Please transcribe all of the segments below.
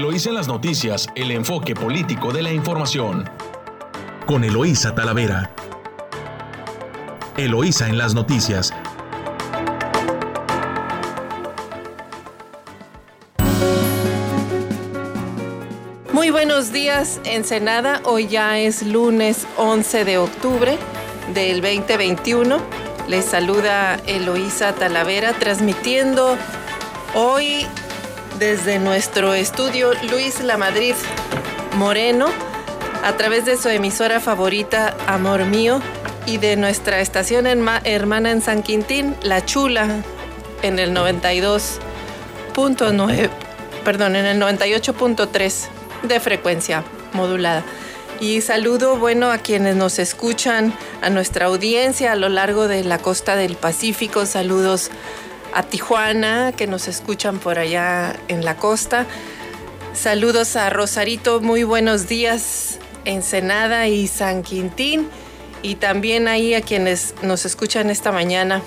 Eloísa en las noticias, el enfoque político de la información. Con Eloísa Talavera. Eloísa en las noticias. Muy buenos días, Ensenada. Hoy ya es lunes 11 de octubre del 2021. Les saluda Eloísa Talavera transmitiendo hoy desde nuestro estudio Luis La Madrid Moreno a través de su emisora favorita Amor Mío y de nuestra estación hermana en San Quintín, La Chula, en el 92.9, perdón, en el 98.3 de frecuencia modulada. Y saludo, bueno, a quienes nos escuchan, a nuestra audiencia a lo largo de la costa del Pacífico. Saludos a Tijuana, que nos escuchan por allá en la costa. Saludos a Rosarito, muy buenos días, Ensenada y San Quintín. Y también ahí a quienes nos escuchan esta mañana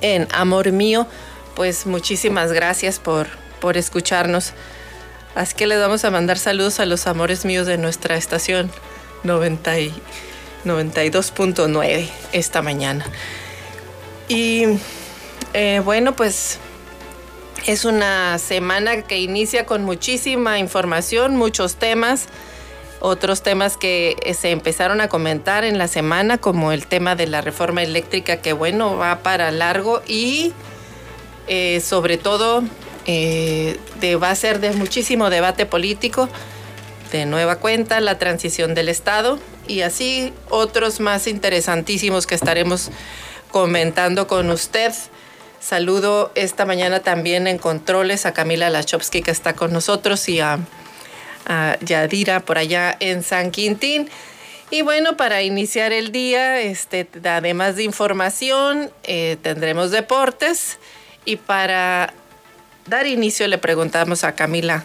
en Amor Mío, pues muchísimas gracias por, por escucharnos. Así que les vamos a mandar saludos a los amores míos de nuestra estación 92.9 esta mañana. Y eh, bueno, pues es una semana que inicia con muchísima información, muchos temas, otros temas que eh, se empezaron a comentar en la semana, como el tema de la reforma eléctrica, que bueno, va para largo y eh, sobre todo va a ser de muchísimo debate político. De nueva cuenta, la transición del Estado y así otros más interesantísimos que estaremos comentando con usted. Saludo esta mañana también en controles a Camila Lachowski que está con nosotros y a, Yadira por allá en San Quintín. Y bueno, para iniciar el día, este, además de información, eh, tendremos deportes. Y para dar inicio le preguntamos a Camila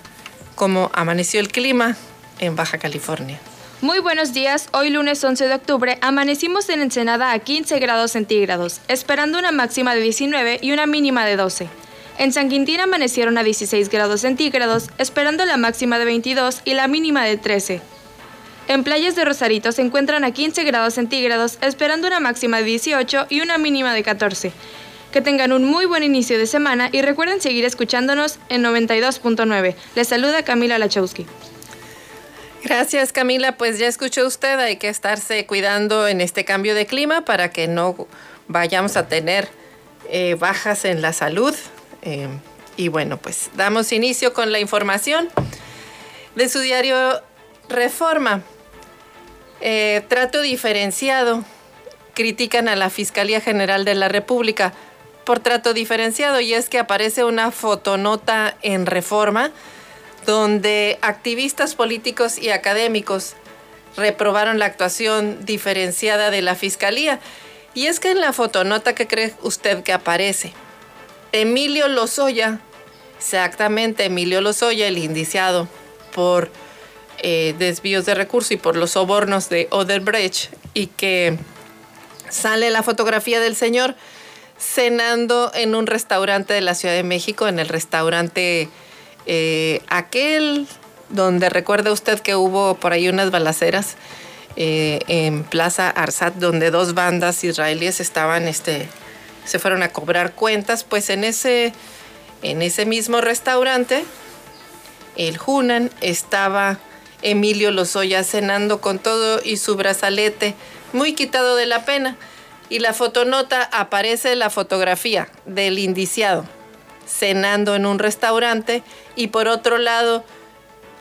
cómo amaneció el clima en Baja California. Muy buenos días, hoy lunes 11 de octubre amanecimos en Ensenada a 15 grados centígrados, esperando una máxima de 19 y una mínima de 12. En San Quintín amanecieron a 16 grados centígrados, esperando la máxima de 22 y la mínima de 13. En playas de Rosarito se encuentran a 15 grados centígrados, esperando una máxima de 18 y una mínima de 14. Que tengan un muy buen inicio de semana y recuerden seguir escuchándonos en 92.9. Les saluda Camila Lachowski. Gracias Camila, pues ya escuchó usted, hay que estarse cuidando en este cambio de clima para que no vayamos a tener eh, bajas en la salud. Eh, y bueno, pues damos inicio con la información de su diario Reforma. Eh, trato diferenciado. Critican a la Fiscalía General de la República por trato diferenciado y es que aparece una fotonota en Reforma donde activistas políticos y académicos reprobaron la actuación diferenciada de la Fiscalía. Y es que en la fotonota que cree usted que aparece, Emilio Lozoya, exactamente Emilio Lozoya, el indiciado por eh, desvíos de recursos y por los sobornos de Oderbrecht, y que sale la fotografía del señor cenando en un restaurante de la Ciudad de México, en el restaurante eh, aquel donde recuerda usted que hubo por ahí unas balaceras eh, en Plaza Arsat, donde dos bandas israelíes estaban, este, se fueron a cobrar cuentas, pues en ese, en ese mismo restaurante, el Hunan, estaba Emilio Lozoya cenando con todo y su brazalete, muy quitado de la pena. Y la fotonota aparece la fotografía del indiciado cenando en un restaurante y por otro lado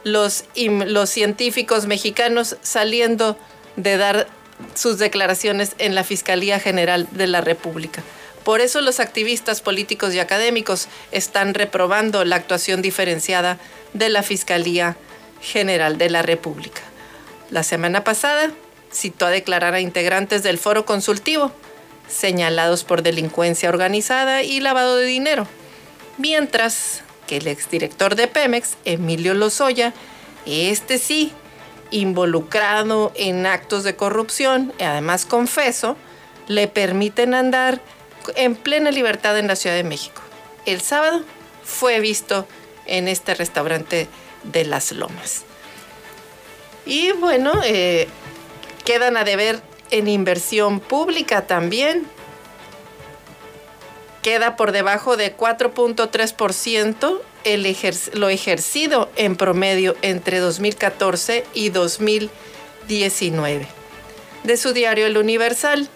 los, los científicos mexicanos saliendo de dar sus declaraciones en la Fiscalía General de la República. Por eso los activistas políticos y académicos están reprobando la actuación diferenciada de la Fiscalía General de la República. La semana pasada citó a declarar a integrantes del foro consultivo señalados por delincuencia organizada y lavado de dinero Mientras que el exdirector de Pemex, Emilio Lozoya, este sí, involucrado en actos de corrupción, y además confeso, le permiten andar en plena libertad en la Ciudad de México. El sábado fue visto en este restaurante de las Lomas. Y bueno, eh, quedan a deber en inversión pública también. Queda por debajo de 4.3% lo ejercido en promedio entre 2014 y 2019. De su diario El Universal,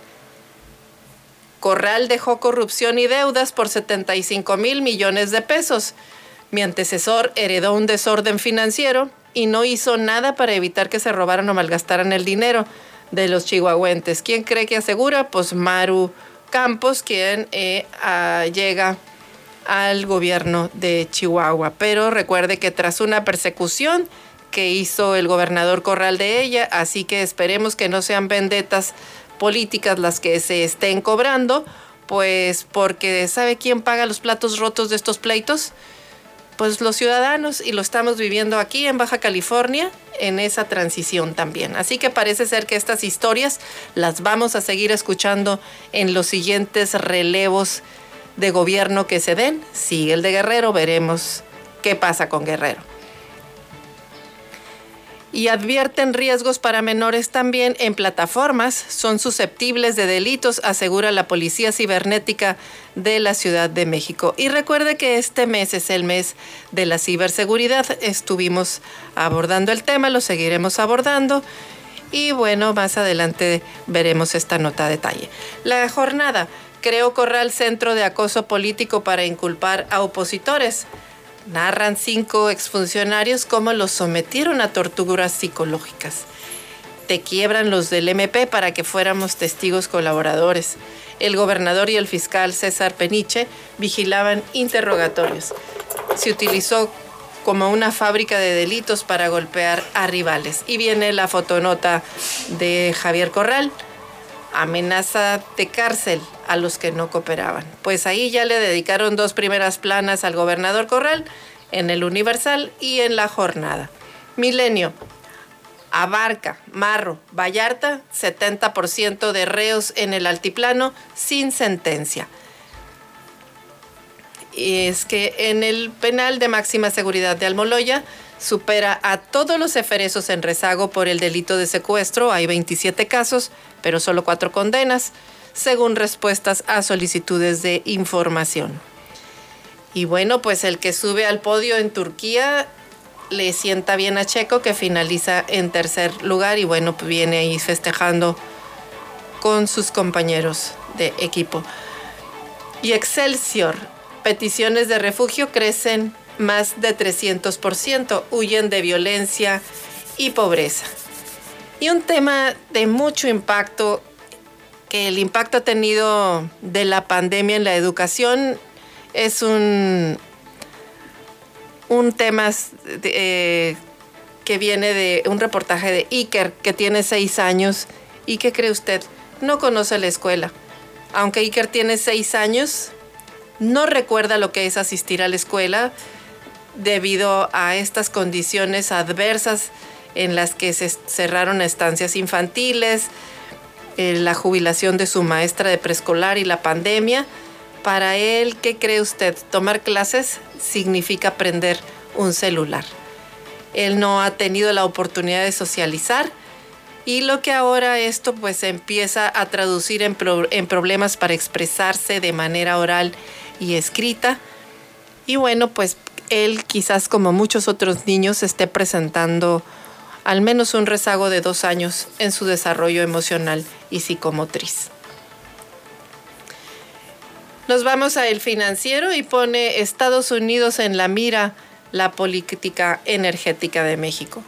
Corral dejó corrupción y deudas por 75 mil millones de pesos. Mi antecesor heredó un desorden financiero y no hizo nada para evitar que se robaran o malgastaran el dinero de los chihuahuentes. ¿Quién cree que asegura? Pues Maru Campos, quien eh, llega al gobierno de Chihuahua. Pero recuerde que tras una persecución que hizo el gobernador Corral de ella, así que esperemos que no sean vendetas políticas las que se estén cobrando, pues porque ¿sabe quién paga los platos rotos de estos pleitos? Pues los ciudadanos y lo estamos viviendo aquí en Baja California en esa transición también. Así que parece ser que estas historias las vamos a seguir escuchando en los siguientes relevos de gobierno que se den. Sigue el de Guerrero, veremos qué pasa con Guerrero y advierten riesgos para menores también en plataformas. Son susceptibles de delitos, asegura la Policía Cibernética de la Ciudad de México. Y recuerde que este mes es el mes de la ciberseguridad. Estuvimos abordando el tema, lo seguiremos abordando. Y bueno, más adelante veremos esta nota a detalle. La jornada creó Corral Centro de Acoso Político para inculpar a opositores. Narran cinco exfuncionarios cómo los sometieron a torturas psicológicas. Te quiebran los del MP para que fuéramos testigos colaboradores. El gobernador y el fiscal César Peniche vigilaban interrogatorios. Se utilizó como una fábrica de delitos para golpear a rivales. Y viene la fotonota de Javier Corral amenaza de cárcel a los que no cooperaban. Pues ahí ya le dedicaron dos primeras planas al gobernador Corral, en el Universal y en la jornada. Milenio, Abarca, Marro, Vallarta, 70% de reos en el altiplano sin sentencia. Y es que en el penal de máxima seguridad de Almoloya supera a todos los eferesos en rezago por el delito de secuestro. Hay 27 casos, pero solo cuatro condenas, según respuestas a solicitudes de información. Y bueno, pues el que sube al podio en Turquía le sienta bien a Checo, que finaliza en tercer lugar y bueno, pues viene ahí festejando con sus compañeros de equipo. Y Excelsior, peticiones de refugio crecen más de 300%, huyen de violencia y pobreza. Y un tema de mucho impacto, que el impacto ha tenido de la pandemia en la educación, es un, un tema eh, que viene de un reportaje de Iker, que tiene seis años. ¿Y qué cree usted? No conoce la escuela. Aunque Iker tiene seis años, no recuerda lo que es asistir a la escuela debido a estas condiciones adversas en las que se cerraron estancias infantiles, eh, la jubilación de su maestra de preescolar y la pandemia. Para él, ¿qué cree usted? Tomar clases significa aprender un celular. Él no ha tenido la oportunidad de socializar y lo que ahora esto pues empieza a traducir en, en problemas para expresarse de manera oral y escrita. Y bueno, pues él quizás como muchos otros niños esté presentando al menos un rezago de dos años en su desarrollo emocional y psicomotriz. Nos vamos a el financiero y pone Estados Unidos en la mira la política energética de México.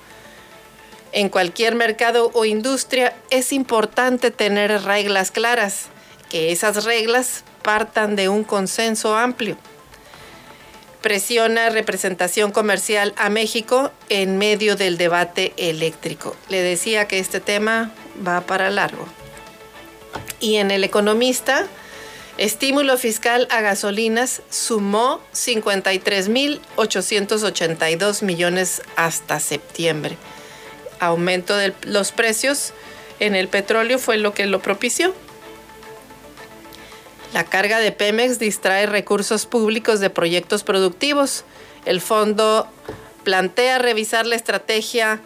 En cualquier mercado o industria es importante tener reglas claras, que esas reglas partan de un consenso amplio presiona representación comercial a México en medio del debate eléctrico. Le decía que este tema va para largo. Y en El Economista, estímulo fiscal a gasolinas sumó 53.882 millones hasta septiembre. Aumento de los precios en el petróleo fue lo que lo propició. La carga de Pemex distrae recursos públicos de proyectos productivos. El fondo plantea revisar la estrategia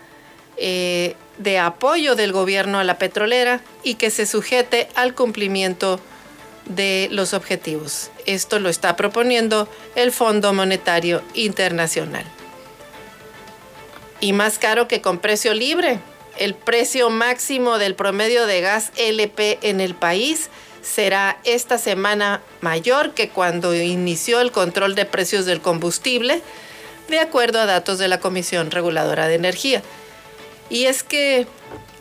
eh, de apoyo del gobierno a la petrolera y que se sujete al cumplimiento de los objetivos. Esto lo está proponiendo el Fondo Monetario Internacional. Y más caro que con precio libre. El precio máximo del promedio de gas LP en el país será esta semana mayor que cuando inició el control de precios del combustible, de acuerdo a datos de la Comisión Reguladora de Energía. Y es que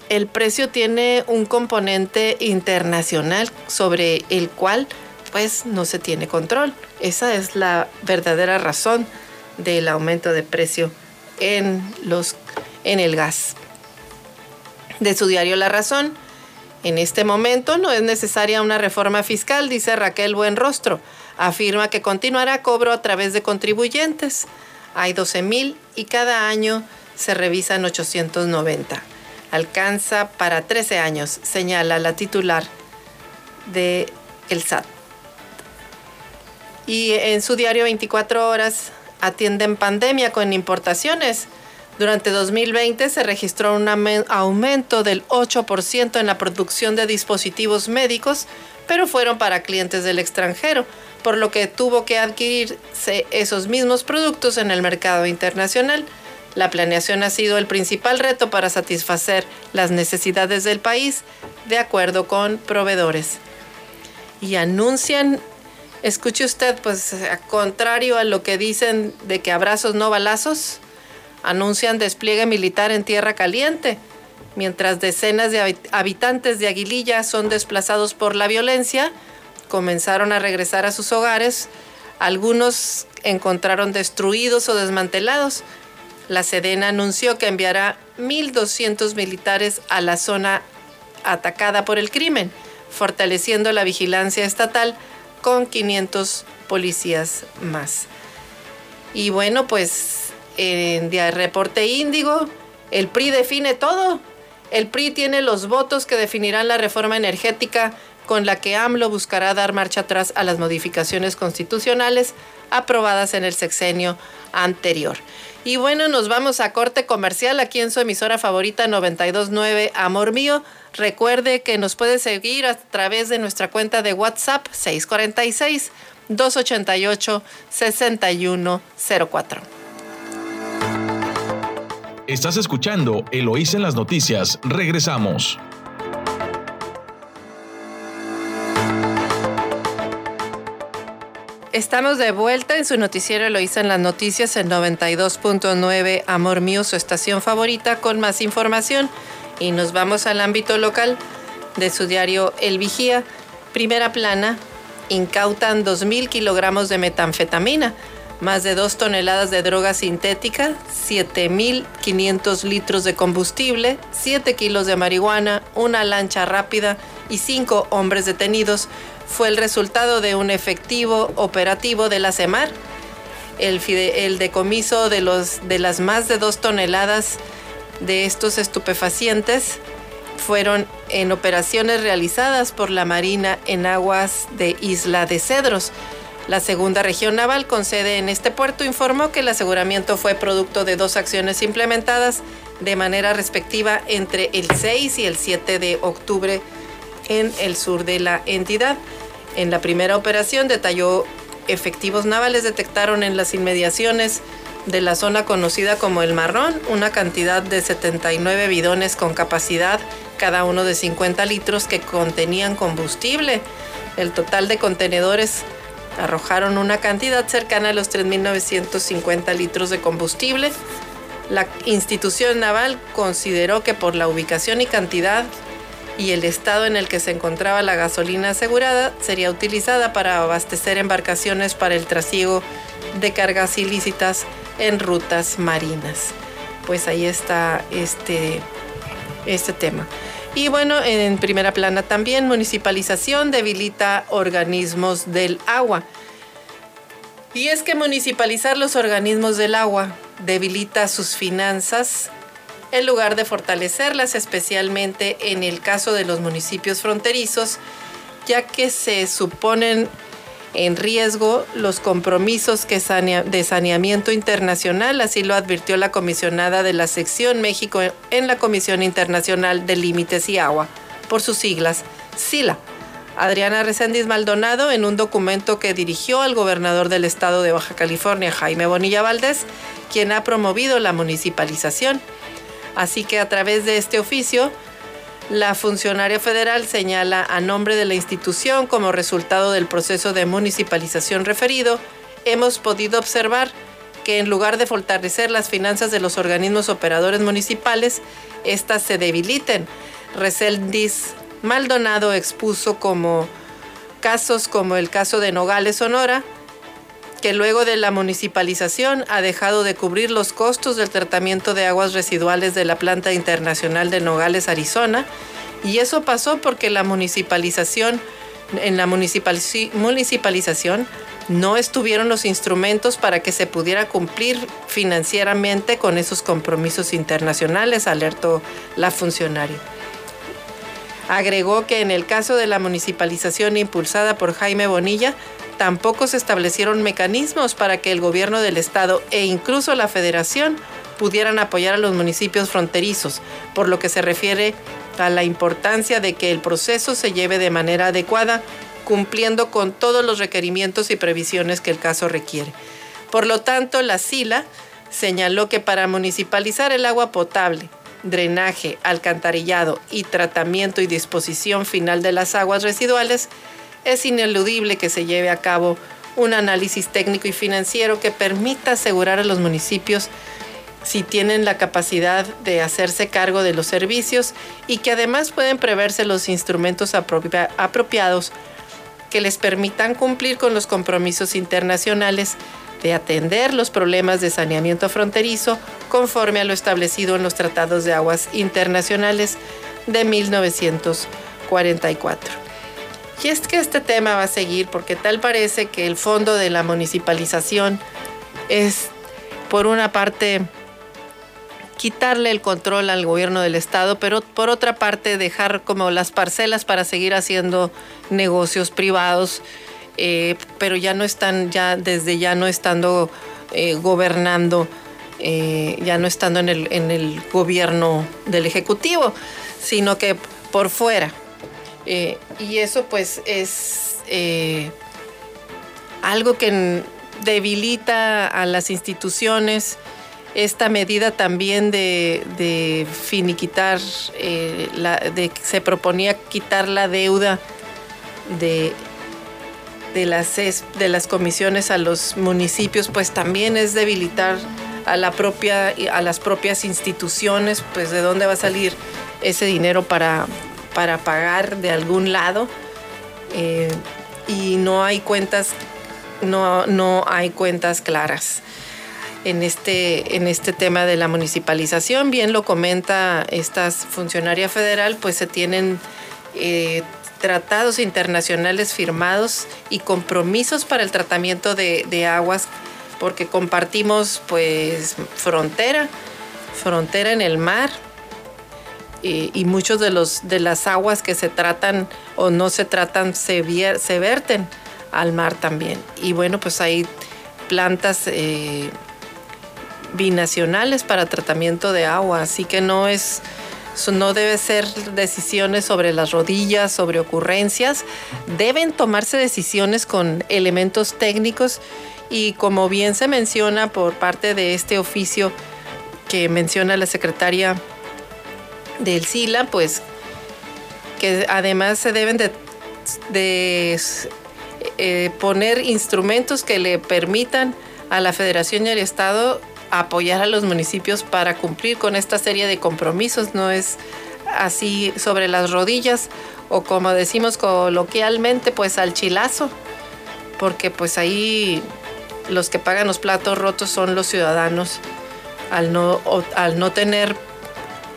el precio tiene un componente internacional sobre el cual pues no se tiene control. Esa es la verdadera razón del aumento de precio en, los, en el gas. De su diario La Razón, en este momento no es necesaria una reforma fiscal, dice Raquel Buenrostro. Afirma que continuará cobro a través de contribuyentes. Hay 12 mil y cada año se revisan 890. Alcanza para 13 años, señala la titular de el SAT. Y en su diario 24 horas atienden pandemia con importaciones. Durante 2020 se registró un aumento del 8% en la producción de dispositivos médicos, pero fueron para clientes del extranjero, por lo que tuvo que adquirirse esos mismos productos en el mercado internacional. La planeación ha sido el principal reto para satisfacer las necesidades del país, de acuerdo con proveedores. Y anuncian, escuche usted, pues contrario a lo que dicen de que abrazos no balazos, anuncian despliegue militar en tierra caliente, mientras decenas de habitantes de Aguililla son desplazados por la violencia, comenzaron a regresar a sus hogares, algunos encontraron destruidos o desmantelados, la Sedena anunció que enviará 1.200 militares a la zona atacada por el crimen, fortaleciendo la vigilancia estatal con 500 policías más. Y bueno, pues en día reporte índigo, el PRI define todo. El PRI tiene los votos que definirán la reforma energética con la que AMLO buscará dar marcha atrás a las modificaciones constitucionales aprobadas en el sexenio anterior. Y bueno, nos vamos a corte comercial aquí en su emisora favorita 929 Amor Mío. Recuerde que nos puede seguir a través de nuestra cuenta de WhatsApp 646 288 6104. Estás escuchando Eloís en las noticias. Regresamos. Estamos de vuelta en su noticiero Eloísa en las noticias en 92.9 Amor Mío, su estación favorita, con más información. Y nos vamos al ámbito local de su diario El Vigía. Primera plana, incautan 2.000 kilogramos de metanfetamina, más de 2 toneladas de droga sintética, 7.500 litros de combustible, 7 kilos de marihuana, una lancha rápida y 5 hombres detenidos fue el resultado de un efectivo operativo de la CEMAR. El, decomiso de, las más de dos toneladas de estos estupefacientes fueron en operaciones realizadas por la Marina en aguas de Isla de Cedros. La segunda región naval con sede en este puerto informó que el aseguramiento fue producto de dos acciones implementadas de manera respectiva entre el 6 y el 7 de octubre en el sur de la entidad. En la primera operación detalló efectivos navales detectaron en las inmediaciones de la zona conocida como el Marrón una cantidad de 79 bidones con capacidad cada uno de 50 litros que contenían combustible. El total de contenedores arrojaron una cantidad cercana a los 3.950 litros de combustible. La institución naval consideró que por la ubicación y cantidad y el estado en el que se encontraba la gasolina asegurada sería utilizada para abastecer embarcaciones para el trasiego de cargas ilícitas en rutas marinas. Pues ahí está este, este tema. Y bueno, en primera plana también, municipalización debilita organismos del agua. Y es que municipalizar los organismos del agua debilita sus finanzas, en lugar de fortalecerlas, especialmente en el caso de los municipios fronterizos, ya que se suponen en riesgo los compromisos que de saneamiento internacional, así lo advirtió la comisionada de la sección México en la Comisión Internacional de Límites y Agua, por sus siglas, SILA. Adriana Reséndiz Maldonado en un documento que dirigió al gobernador del estado de Baja California, Jaime Bonilla Valdés, quien ha promovido la municipalización. Así que a través de este oficio, la funcionaria federal señala a nombre de la institución como resultado del proceso de municipalización referido, hemos podido observar que en lugar de fortalecer las finanzas de los organismos operadores municipales, éstas se debiliten. Reséndiz Maldonado expuso como casos como el caso de Nogales, Sonora, que luego de la municipalización ha dejado de cubrir los costos del tratamiento de aguas residuales de la planta internacional de Nogales, Arizona, y eso pasó porque la municipalización, en la municipalización no estuvieron los instrumentos para que se pudiera cumplir financieramente con esos compromisos internacionales, alertó la funcionaria. Agregó que en el caso de la municipalización impulsada por Jaime Bonilla, tampoco se establecieron mecanismos para que el gobierno del estado e incluso la federación pudieran apoyar a los municipios fronterizos, por lo que se refiere a la importancia de que el proceso se lleve de manera adecuada, cumpliendo con todos los requerimientos y previsiones que el caso requiere. Por lo tanto, la SILA señaló que para municipalizar el agua potable, drenaje, alcantarillado y tratamiento y disposición final de las aguas residuales, es ineludible que se lleve a cabo un análisis técnico y financiero que permita asegurar a los municipios si tienen la capacidad de hacerse cargo de los servicios y que además pueden preverse los instrumentos apropiados que les permitan cumplir con los compromisos internacionales de atender los problemas de saneamiento fronterizo conforme a lo establecido en los tratados de aguas internacionales de 1944. Y es que este tema va a seguir porque tal parece que el fondo de la municipalización es, por una parte, quitarle el control al gobierno del estado, pero por otra parte dejar como las parcelas para seguir haciendo negocios privados, eh, pero ya no están, ya desde ya no estando eh, gobernando, eh, ya no estando en el, en el gobierno del ejecutivo, sino que por fuera. Eh, y eso pues es eh, algo que debilita a las instituciones. Esta medida también de, finiquitar, eh, de, se proponía quitar la deuda de, de, las, de las comisiones a los municipios, pues también es debilitar a, la propia, a las propias instituciones, pues de dónde va a salir ese dinero para, para pagar de algún lado eh, y no hay cuentas, no, no hay cuentas claras. En este, en este tema de la municipalización, bien lo comenta esta funcionaria federal, pues se tienen eh, tratados internacionales firmados y compromisos para el tratamiento de, de aguas, porque compartimos pues frontera, frontera en el mar, y, muchos de, los, de las aguas que se tratan o no se tratan se, se verten al mar también. Y bueno, pues hay plantas eh, binacionales para tratamiento de agua, así que no es no debe ser decisiones sobre las rodillas, sobre ocurrencias, deben tomarse decisiones con elementos técnicos y como bien se menciona por parte de este oficio que menciona la secretaria del SILA, pues que además se deben de, eh, poner instrumentos que le permitan a la Federación y al Estado apoyar a los municipios para cumplir con esta serie de compromisos. No es así sobre las rodillas o como decimos coloquialmente, pues al chilazo, porque pues ahí los que pagan los platos rotos son los ciudadanos al no, al no tener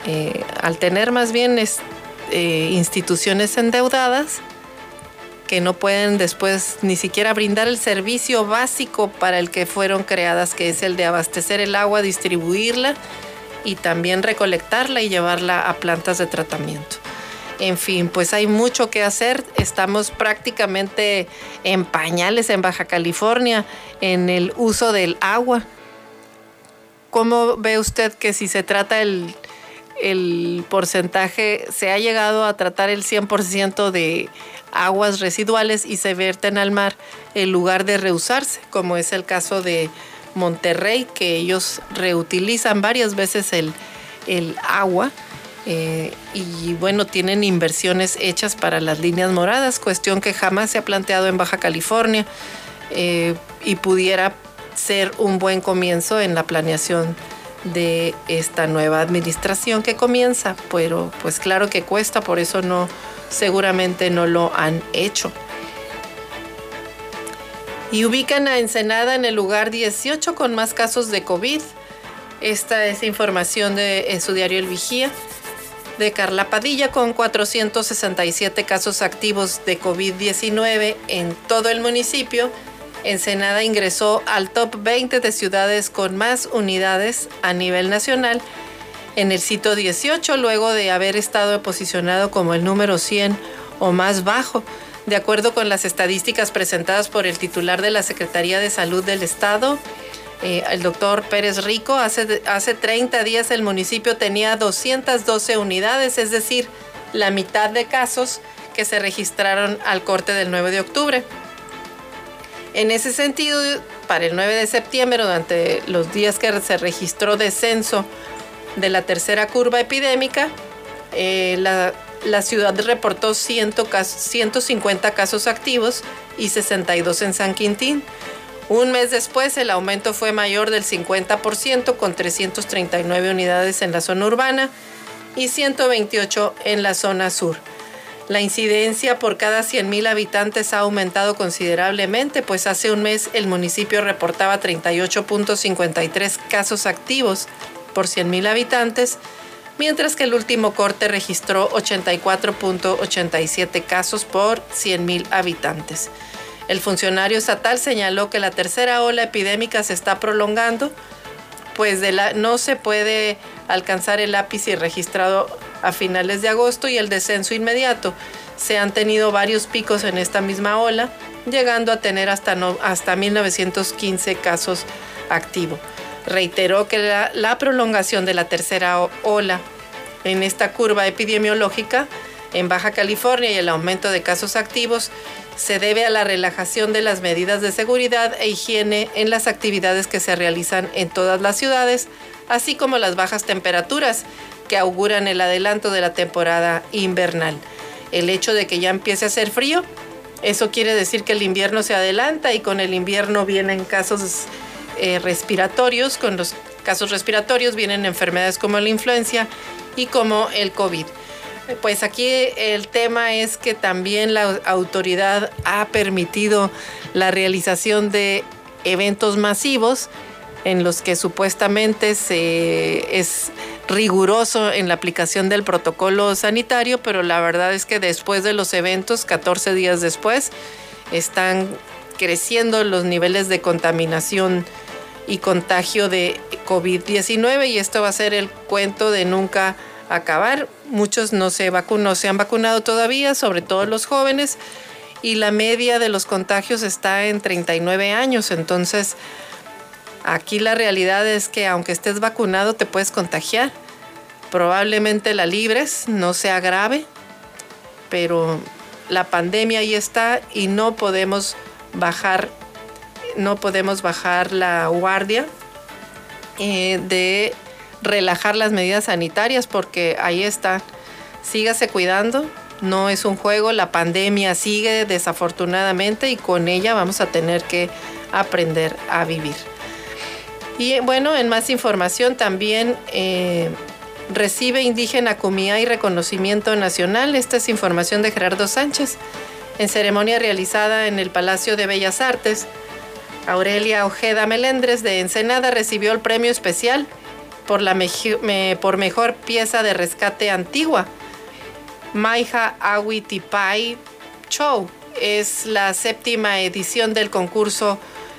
eh, al tener más bien eh, instituciones endeudadas que no pueden después ni siquiera brindar el servicio básico para el que fueron creadas, que es el de abastecer el agua, distribuirla y también recolectarla y llevarla a plantas de tratamiento. En fin, pues hay mucho que hacer. Estamos prácticamente en pañales en Baja California en el uso del agua. ¿Cómo ve usted que si se trata el, el porcentaje, se ha llegado a tratar el 100% de aguas residuales y se vierten al mar en lugar de reusarse, como es el caso de Monterrey, que ellos reutilizan varias veces el, agua. Eh, y bueno, tienen inversiones hechas para las líneas moradas, cuestión que jamás se ha planteado en Baja California eh, y pudiera ser un buen comienzo en la planeación de esta nueva administración que comienza, pero pues claro que cuesta, por eso no, seguramente no lo han hecho. Y ubican a Ensenada en el lugar 18 con más casos de COVID. Esta es información de, en su diario El Vigía de Carla Padilla con 467 casos activos de COVID-19 en todo el municipio. Ensenada ingresó al top 20 de ciudades con más unidades a nivel nacional en el sitio 18 luego de haber estado posicionado como el número 100 o más bajo. De acuerdo con las estadísticas presentadas por el titular de la Secretaría de Salud del Estado, eh, el doctor Pérez Rico, hace, hace 30 días el municipio tenía 212 unidades, es decir, la mitad de casos que se registraron al corte del 9 de octubre. En ese sentido, para el 9 de septiembre, durante los días que se registró descenso de la tercera curva epidémica, eh, la, ciudad reportó 150 casos activos y 62 en San Quintín. Un mes después, el aumento fue mayor del 50%, con 339 unidades en la zona urbana y 128 en la zona sur. La incidencia por cada 100.000 habitantes ha aumentado considerablemente, pues hace un mes el municipio reportaba 38.53 casos activos por 100.000 habitantes, mientras que el último corte registró 84.87 casos por 100.000 habitantes. El funcionario estatal señaló que la tercera ola epidémica se está prolongando, pues no se puede alcanzar el ápice registrado a finales de agosto y el descenso inmediato. Se han tenido varios picos en esta misma ola, llegando a tener hasta, hasta 1915 casos activos. Reiteró que la prolongación de la tercera ola en esta curva epidemiológica en Baja California y el aumento de casos activos se debe a la relajación de las medidas de seguridad e higiene en las actividades que se realizan en todas las ciudades, así como las bajas temperaturas que auguran el adelanto de la temporada invernal. El hecho de que ya empiece a hacer frío, eso quiere decir que el invierno se adelanta y con el invierno vienen casos eh, respiratorios, con los casos respiratorios vienen enfermedades como la influencia y como el COVID. Pues aquí el tema es que también la autoridad ha permitido la realización de eventos masivos en los que supuestamente se es riguroso en la aplicación del protocolo sanitario, pero la verdad es que después de los eventos, 14 días después, están creciendo los niveles de contaminación y contagio de COVID-19 y esto va a ser el cuento de nunca acabar. Muchos no se, no se han vacunado todavía, sobre todo los jóvenes, y la media de los contagios está en 39 años, entonces Aquí la realidad es que aunque estés vacunado te puedes contagiar. Probablemente la libres, no sea grave, pero la pandemia ahí está y no podemos bajar, no podemos bajar la guardia eh, de relajar las medidas sanitarias porque ahí está. Sígase cuidando, no es un juego, la pandemia sigue desafortunadamente y con ella vamos a tener que aprender a vivir. Y bueno, en más información también eh, recibe indígena Cumía y reconocimiento nacional. Esta es información de Gerardo Sánchez. En ceremonia realizada en el Palacio de Bellas Artes, Aurelia Ojeda Melendres de Ensenada recibió el premio especial por, la mejor pieza de rescate antigua. Maija Awitipai Show es la séptima edición del concurso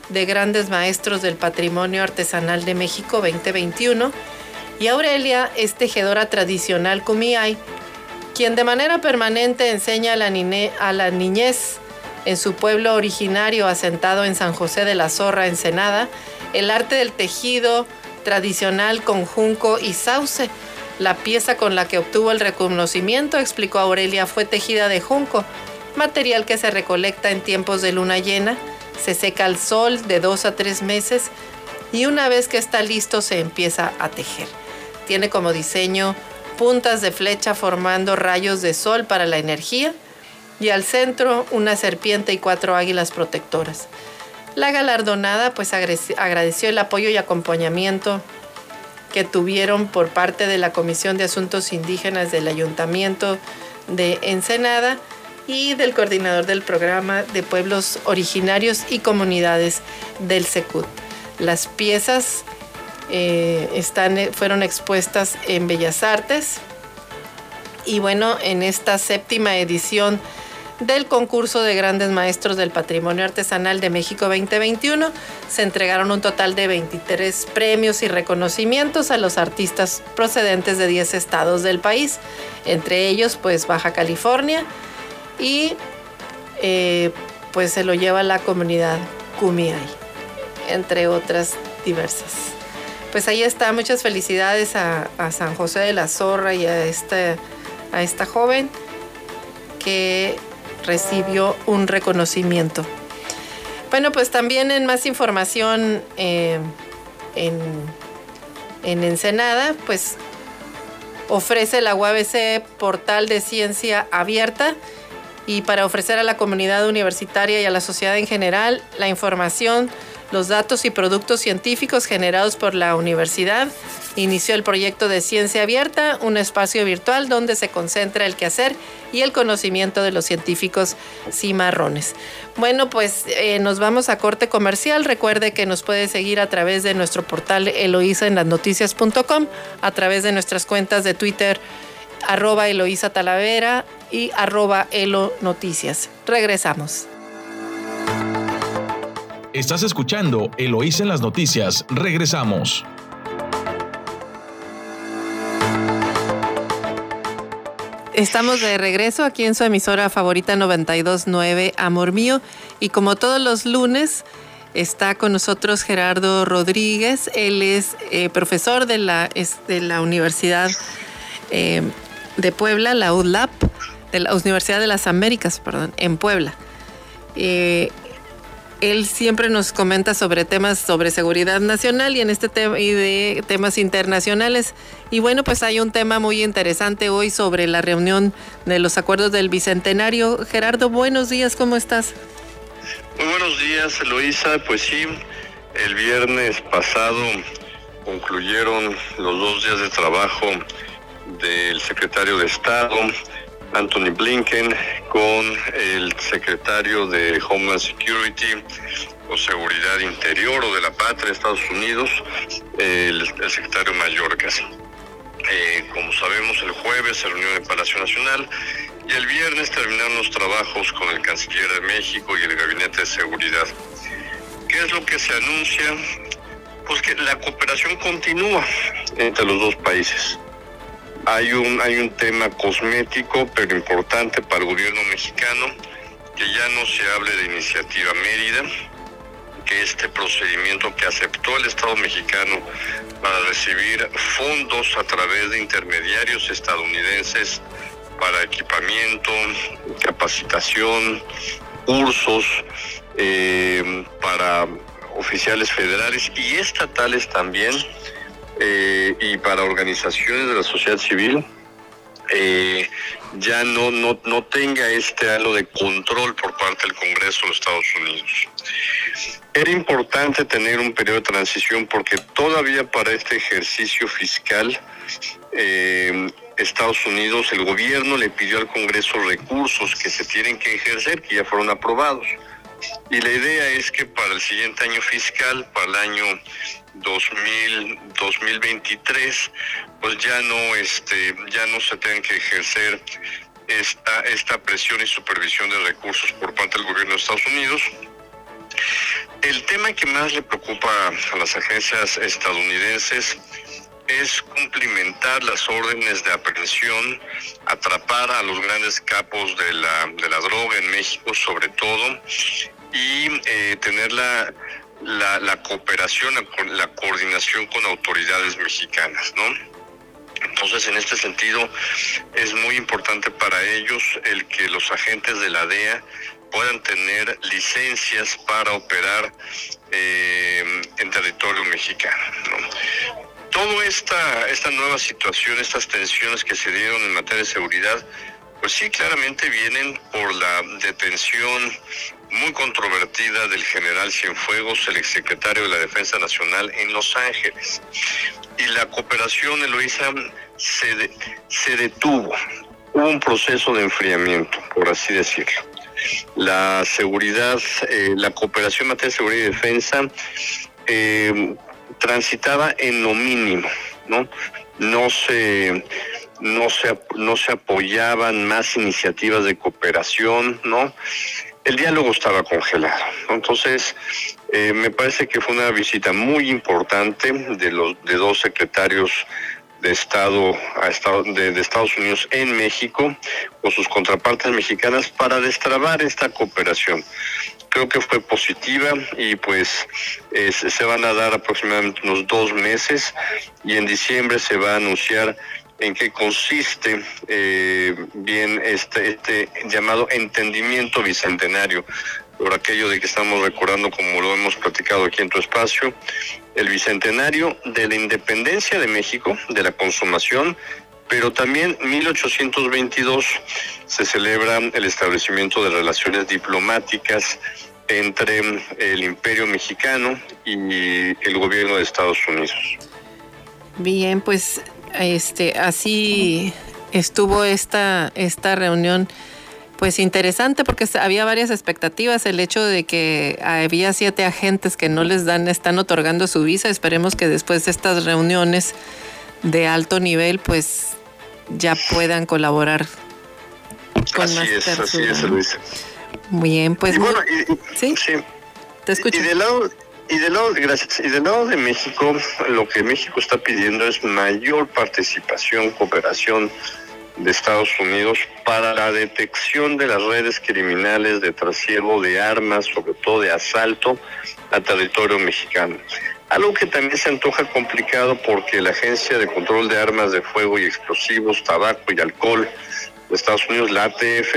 de Grandes Maestros del Patrimonio Artesanal de México 2021 y Aurelia es tejedora tradicional Kumiai, quien de manera permanente enseña a la, a la niñez en su pueblo originario asentado en San José de la Zorra, Ensenada, el arte del tejido tradicional con junco y sauce. La pieza con la que obtuvo el reconocimiento, explicó Aurelia, fue tejida de junco, material que se recolecta en tiempos de luna llena, se seca al sol de dos a tres meses y una vez que está listo se empieza a tejer. Tiene como diseño puntas de flecha formando rayos de sol para la energía y al centro una serpiente y cuatro águilas protectoras. La galardonada pues agradeció el apoyo y acompañamiento que tuvieron por parte de la Comisión de Asuntos Indígenas del Ayuntamiento de Ensenada y del coordinador del programa de pueblos originarios y comunidades del SECUT. Las piezas eh, eh, fueron expuestas en Bellas Artes y bueno, en esta séptima edición del concurso de grandes maestros del patrimonio artesanal de México 2021 se entregaron un total de 23 premios y reconocimientos a los artistas procedentes de 10 estados del país, entre ellos pues Baja California, y eh, pues se lo lleva la comunidad Kumiai, entre otras diversas. Pues ahí está, muchas felicidades a, San José de la Zorra y a esta, a esta joven que recibió un reconocimiento. Bueno, pues también en más información eh, en, en Ensenada, pues ofrece la UABC portal de ciencia abierta y para ofrecer a la comunidad universitaria y a la sociedad en general la información, los datos y productos científicos generados por la universidad. Inició el proyecto de Ciencia Abierta, un espacio virtual donde se concentra el quehacer y el conocimiento de los científicos cimarrones. Bueno, pues eh, nos vamos a corte comercial. Recuerde que nos puede seguir a través de nuestro portal Eloísa en las noticias.com, a través de nuestras cuentas de Twitter arroba Eloísa Talavera y arroba Elo Noticias. Regresamos. Estás escuchando Eloísa en las noticias. Regresamos. Estamos de regreso aquí en su emisora favorita 929 Amor Mío y como todos los lunes está con nosotros Gerardo Rodríguez. Él es eh, profesor de la, de la Universidad eh, de Puebla, la UDLAP, de la Universidad de las Américas, perdón, en Puebla. Eh, él siempre nos comenta sobre temas sobre seguridad nacional y en este tema y de temas internacionales. Y bueno, pues hay un tema muy interesante hoy sobre la reunión de los acuerdos del bicentenario. Gerardo, buenos días, ¿cómo estás? Muy buenos días, Eloisa. Pues sí, el viernes pasado concluyeron los dos días de trabajo del secretario de Estado, Anthony Blinken, con el secretario de Homeland Security o Seguridad Interior o de la Patria de Estados Unidos, el, secretario Mayorkas. Eh, como sabemos, el jueves se reunió en el Palacio Nacional y el viernes terminaron los trabajos con el canciller de México y el Gabinete de Seguridad. ¿Qué es lo que se anuncia? Pues que la cooperación continúa entre los dos países hay un, hay un tema cosmético, pero importante para el gobierno mexicano, que ya no se hable de iniciativa Mérida, que este procedimiento que aceptó el Estado mexicano para recibir fondos a través de intermediarios estadounidenses para equipamiento, capacitación, cursos eh, para oficiales federales y estatales también, eh, y para organizaciones de la sociedad civil eh, ya no, no, no tenga este halo de control por parte del Congreso de los Estados Unidos. Era importante tener un periodo de transición porque todavía para este ejercicio fiscal eh, Estados Unidos, el gobierno le pidió al Congreso recursos que se tienen que ejercer, que ya fueron aprobados. Y la idea es que para el siguiente año fiscal, para el año 2000, 2023, pues ya no, este, ya no se tengan que ejercer esta, esta presión y supervisión de recursos por parte del gobierno de Estados Unidos. El tema que más le preocupa a las agencias estadounidenses es cumplimentar las órdenes de aprehensión, atrapar a los grandes capos de la, de la droga en México sobre todo y eh, tener la, la, la cooperación, la coordinación con autoridades mexicanas, ¿no? Entonces, en este sentido, es muy importante para ellos el que los agentes de la DEA puedan tener licencias para operar eh, en territorio mexicano. ¿no? Toda esta, esta nueva situación, estas tensiones que se dieron en materia de seguridad, pues sí, claramente vienen por la detención muy controvertida del general Cienfuegos, el exsecretario de la Defensa Nacional en Los Ángeles. Y la cooperación, Eloísa, se, se detuvo. Hubo un proceso de enfriamiento, por así decirlo. La seguridad, eh, la cooperación en materia de seguridad y defensa eh, transitaba en lo mínimo, ¿no? No se, no se, no se apoyaban más iniciativas de cooperación, ¿no? El diálogo estaba congelado. Entonces, eh, me parece que fue una visita muy importante de los de dos secretarios de Estado, de, Estados Unidos en México con sus contrapartes mexicanas para destrabar esta cooperación. Creo que fue positiva y pues se van a dar aproximadamente unos dos meses y en diciembre se va a anunciar en qué consiste eh, bien este, este llamado entendimiento bicentenario por aquello de que estamos recordando, como lo hemos platicado aquí en tu espacio, el bicentenario de la independencia de México, de la consumación, pero también 1822 se celebra el establecimiento de relaciones diplomáticas entre el imperio mexicano y el gobierno de Estados Unidos. Bien, pues este así estuvo esta, esta reunión pues interesante porque había varias expectativas. El hecho de que había siete agentes que no les dan, están otorgando su visa. Esperemos que después de estas reuniones de alto nivel, pues ya puedan colaborar con así más es, Así es, Luis. Muy bien, pues. bueno, ¿sí? Te escucho. Y del lado, y del lado, de México, lo que México está pidiendo es mayor participación, cooperación de Estados Unidos para la detección de las redes criminales de trasiego de armas, sobre todo de asalto a territorio mexicano. Algo que también se antoja complicado porque la Agencia de Control de Armas de Fuego y Explosivos, Tabaco y Alcohol de Estados Unidos, la ATF,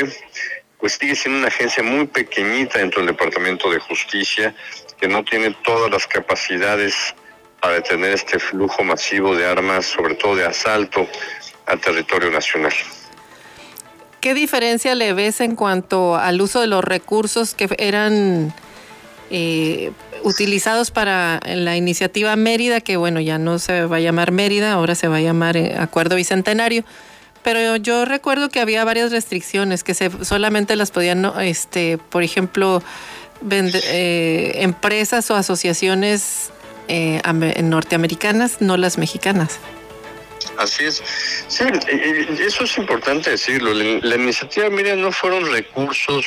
pues sigue siendo una agencia muy pequeñita dentro del Departamento de Justicia, que no tiene todas las capacidades para detener este flujo masivo de armas, sobre todo de asalto al territorio nacional. ¿Qué diferencia le ves en cuanto al uso de los recursos que eran eh, utilizados para la iniciativa Mérida, que bueno, ya no se va a llamar Mérida, ahora se va a llamar eh, Acuerdo Bicentenario? Pero yo recuerdo que había varias restricciones que se, solamente las podían, este, por ejemplo, eh, empresas o asociaciones norteamericanas, no las mexicanas. Así es. Sí, eso es importante decirlo. La, iniciativa, miren, no fueron recursos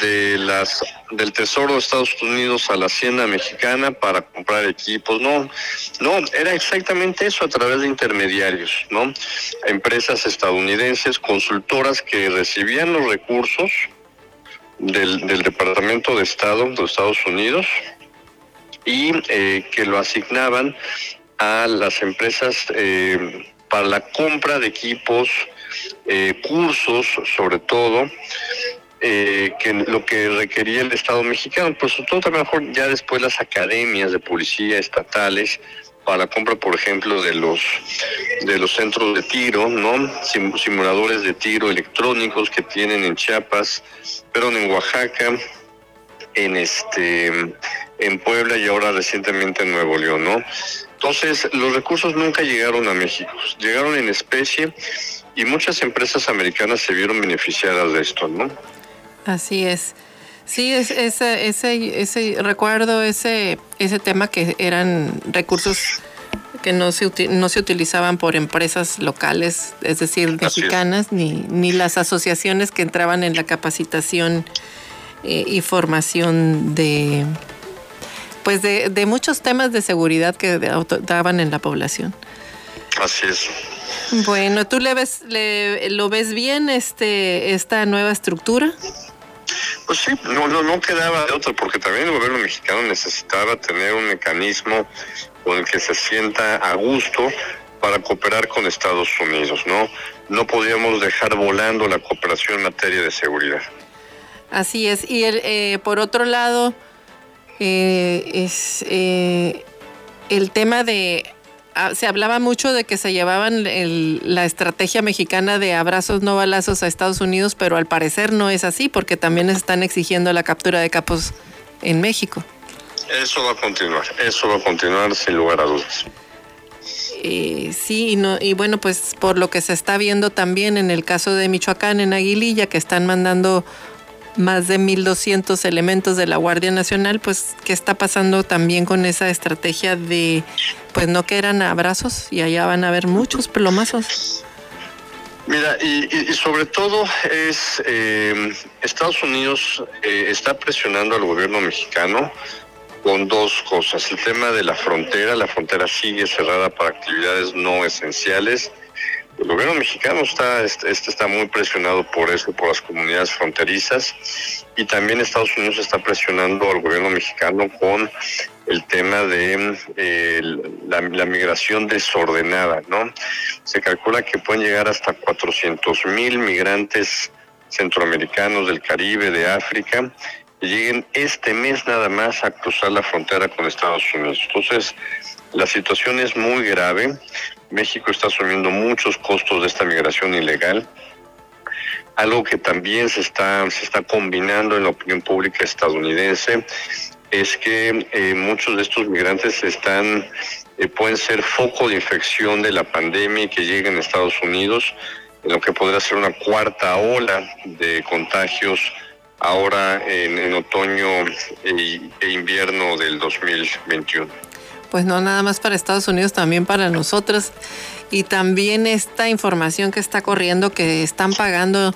de las del Tesoro de Estados Unidos a la Hacienda Mexicana para comprar equipos, no, no, era exactamente eso a través de intermediarios, ¿no? Empresas estadounidenses, consultoras que recibían los recursos del, del Departamento de Estado de Estados Unidos y eh, que lo asignaban a las empresas eh, para la compra de equipos, eh, cursos sobre todo, que lo que requería el Estado mexicano, pues sobre todo también mejor ya después las academias de policía estatales para compra, por ejemplo, de los de los centros de tiro, ¿no? simuladores de tiro electrónicos que tienen en Chiapas, pero en Oaxaca, en este en Puebla y ahora recientemente en Nuevo León, ¿no? Entonces, los recursos nunca llegaron a México, llegaron en especie y muchas empresas americanas se vieron beneficiadas de esto, ¿no? Así es. Sí, es, ese, ese, ese, recuerdo ese, ese tema que eran recursos que no se, no se utilizaban por empresas locales, es decir, mexicanas, ni, ni las asociaciones que entraban en la capacitación eh, y formación de, pues de, de, muchos temas de seguridad que daban en la población. Así es. Bueno, ¿tú le ves, le, lo ves bien este, esta nueva estructura? Pues sí, no, no, quedaba de otra, porque también el gobierno mexicano necesitaba tener un mecanismo con el que se sienta a gusto para cooperar con Estados Unidos, ¿no? No podíamos dejar volando la cooperación en materia de seguridad. Así es. Y el, eh, por otro lado, eh, es eh, el tema de se hablaba mucho de que se llevaban la estrategia mexicana de abrazos no balazos a Estados Unidos, pero al parecer no es así porque también están exigiendo la captura de capos en México. Eso va a continuar, eso va a continuar sin lugar a dudas. Eh, sí, y, no, y bueno, pues por lo que se está viendo también en el caso de Michoacán, en Aguililla, que están mandando más de 1.200 elementos de la Guardia Nacional, pues qué está pasando también con esa estrategia de, pues no que eran abrazos y allá van a haber muchos plomazos. Mira, y, sobre todo es eh, Estados Unidos eh, está presionando al gobierno mexicano con dos cosas. El tema de la frontera, la frontera sigue cerrada para actividades no esenciales el gobierno mexicano está, este, está muy presionado por eso, por las comunidades fronterizas, y también Estados Unidos está presionando al gobierno mexicano con el tema de eh, la, migración desordenada, ¿no? Se calcula que pueden llegar hasta 400 mil migrantes centroamericanos del Caribe, de África, y lleguen este mes nada más a cruzar la frontera con Estados Unidos. Entonces, la situación es muy grave. México está asumiendo muchos costos de esta migración ilegal. Algo que también se está, se está combinando en la opinión pública estadounidense es que eh, muchos de estos migrantes están, eh, pueden ser foco de infección de la pandemia que lleguen a Estados Unidos, en lo que podría ser una cuarta ola de contagios ahora en, otoño e, e invierno del 2021 pues no nada más para Estados Unidos, también para nosotros. Y también esta información que está corriendo que están pagando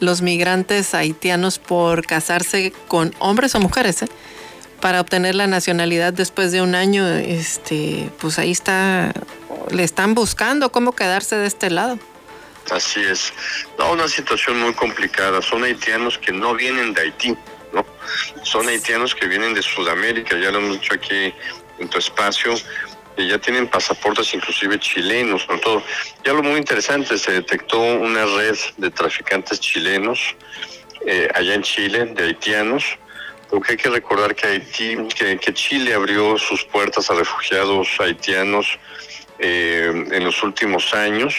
los migrantes haitianos por casarse con hombres o mujeres, ¿eh? para obtener la nacionalidad después de un año, este, pues ahí está, le están buscando cómo quedarse de este lado. Así es. No, una situación muy complicada. Son haitianos que no vienen de Haití, ¿no? Son haitianos que vienen de Sudamérica, ya lo hemos dicho aquí en tu espacio, y ya tienen pasaportes inclusive chilenos, con todo. Ya lo muy interesante, se detectó una red de traficantes chilenos eh, allá en Chile, de haitianos, porque hay que recordar que Haití, que, Chile abrió sus puertas a refugiados haitianos eh, en los últimos años.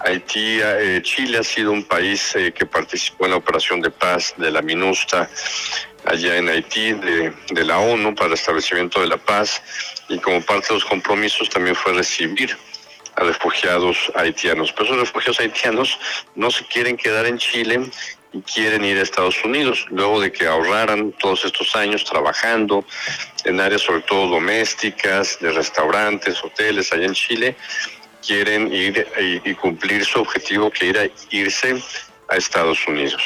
Haití, eh, Chile ha sido un país que participó en la operación de paz de la MINUSTA allá en Haití de, de, la ONU para el establecimiento de la paz y como parte de los compromisos también fue recibir a refugiados haitianos. Pero esos refugiados haitianos no se quieren quedar en Chile y quieren ir a Estados Unidos, luego de que ahorraran todos estos años trabajando en áreas sobre todo domésticas, de restaurantes, hoteles allá en Chile, quieren ir y, cumplir su objetivo que era irse a Estados Unidos.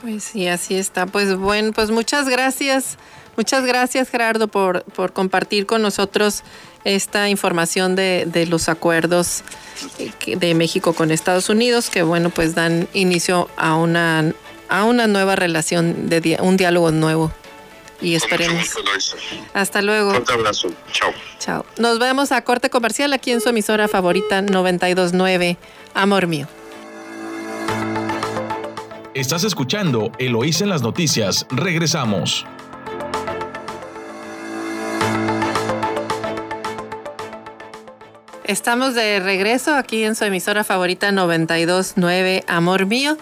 Pues sí, así está. Pues bueno, pues muchas gracias. Muchas gracias Gerardo por, por compartir con nosotros esta información de, de, los acuerdos de México con Estados Unidos, que bueno, pues dan inicio a una, a una nueva relación, de un diálogo nuevo. Y esperemos. Hasta luego. Un abrazo. Chao. Chao. Nos vemos a corte comercial aquí en su emisora favorita 929, Amor Mío. Estás escuchando Eloís en las noticias. Regresamos. Estamos de regreso aquí en su emisora favorita 929 Amor Mío.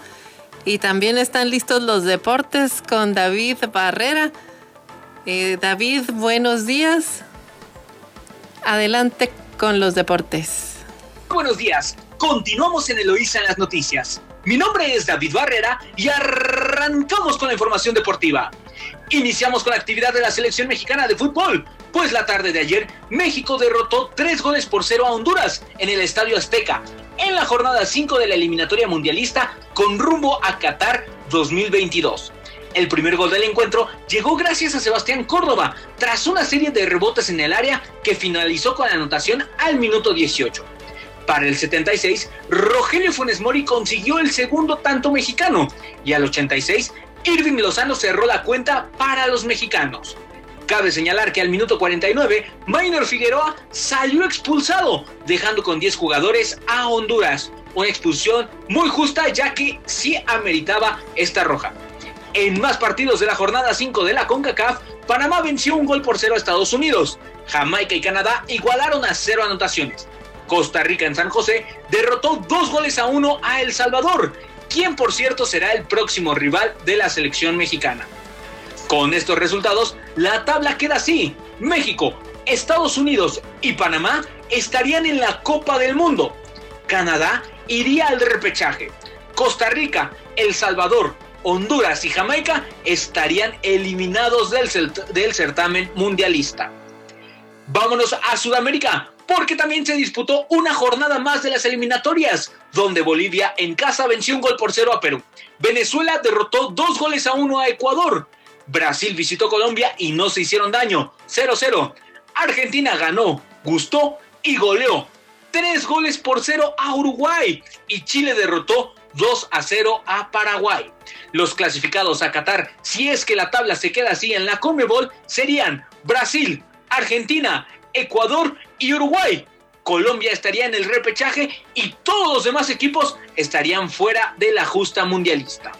Y también están listos los deportes con David Barrera. Eh, David, buenos días. Adelante con los deportes. Buenos días. Continuamos en Eloísa en las noticias. Mi nombre es David Barrera y arrancamos con la información deportiva. Iniciamos con la actividad de la selección mexicana de fútbol, pues la tarde de ayer México derrotó tres goles por cero a Honduras en el Estadio Azteca, en la jornada 5 de la eliminatoria mundialista con rumbo a Qatar 2022. El primer gol del encuentro llegó gracias a Sebastián Córdoba, tras una serie de rebotes en el área que finalizó con la anotación al minuto 18. Para el 76, Rogelio Funes Mori consiguió el segundo tanto mexicano y al 86, Irving Lozano cerró la cuenta para los mexicanos. Cabe señalar que al minuto 49, Minor Figueroa salió expulsado, dejando con 10 jugadores a Honduras. Una expulsión muy justa ya que sí ameritaba esta roja. En más partidos de la jornada 5 de la CONCACAF, Panamá venció un gol por cero a Estados Unidos. Jamaica y Canadá igualaron a cero anotaciones. Costa Rica en San José derrotó dos goles a uno a El Salvador, quien por cierto será el próximo rival de la selección mexicana. Con estos resultados, la tabla queda así. México, Estados Unidos y Panamá estarían en la Copa del Mundo. Canadá iría al repechaje. Costa Rica, El Salvador, Honduras y Jamaica estarían eliminados del, del certamen mundialista. Vámonos a Sudamérica, porque también se disputó una jornada más de las eliminatorias, donde Bolivia en casa venció un gol por cero a Perú. Venezuela derrotó dos goles a uno a Ecuador. Brasil visitó Colombia y no se hicieron daño, 0-0. Argentina ganó, gustó y goleó. Tres goles por cero a Uruguay y Chile derrotó 2 a 0 a Paraguay. Los clasificados a Qatar, si es que la tabla se queda así en la Conmebol, serían Brasil, Argentina, Ecuador y Uruguay. Colombia estaría en el repechaje y todos los demás equipos estarían fuera de la justa mundialista.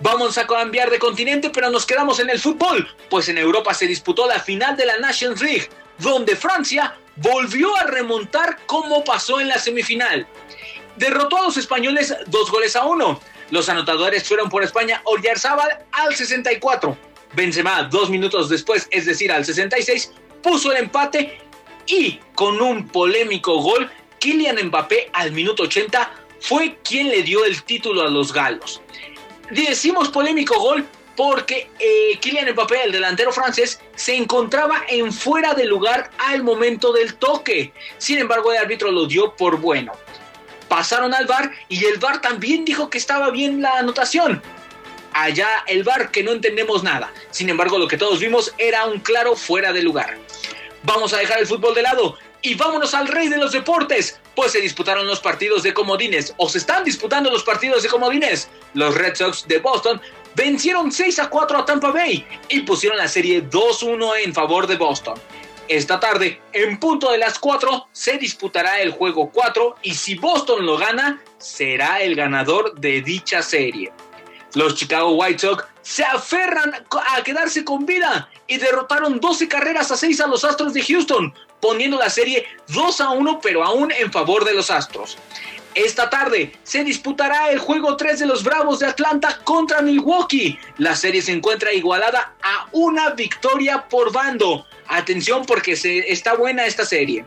Vamos a cambiar de continente, pero nos quedamos en el fútbol, pues en Europa se disputó la final de la Nations League, donde Francia volvió a remontar como pasó en la semifinal derrotó a los españoles dos goles a uno. Los anotadores fueron por España Oyarzábal al 64. Benzema dos minutos después, es decir, al 66, puso el empate y con un polémico gol, Kylian Mbappé al minuto 80 fue quien le dio el título a los galos. Decimos polémico gol porque eh, Kylian Mbappé, el delantero francés, se encontraba en fuera de lugar al momento del toque. Sin embargo, el árbitro lo dio por bueno pasaron al bar y el bar también dijo que estaba bien la anotación. Allá el bar que no entendemos nada. Sin embargo, lo que todos vimos era un claro fuera de lugar. Vamos a dejar el fútbol de lado y vámonos al rey de los deportes, pues se disputaron los partidos de comodines, o se están disputando los partidos de comodines. Los Red Sox de Boston vencieron 6 a 4 a Tampa Bay y pusieron la serie 2-1 en favor de Boston. Esta tarde, en punto de las 4, se disputará el juego 4 y si Boston lo gana, será el ganador de dicha serie. Los Chicago White Sox se aferran a quedarse con vida y derrotaron 12 carreras a 6 a los Astros de Houston, poniendo la serie 2 a 1 pero aún en favor de los Astros. Esta tarde se disputará el juego 3 de los Bravos de Atlanta contra Milwaukee. La serie se encuentra igualada a una victoria por bando. Atención porque se, está buena esta serie.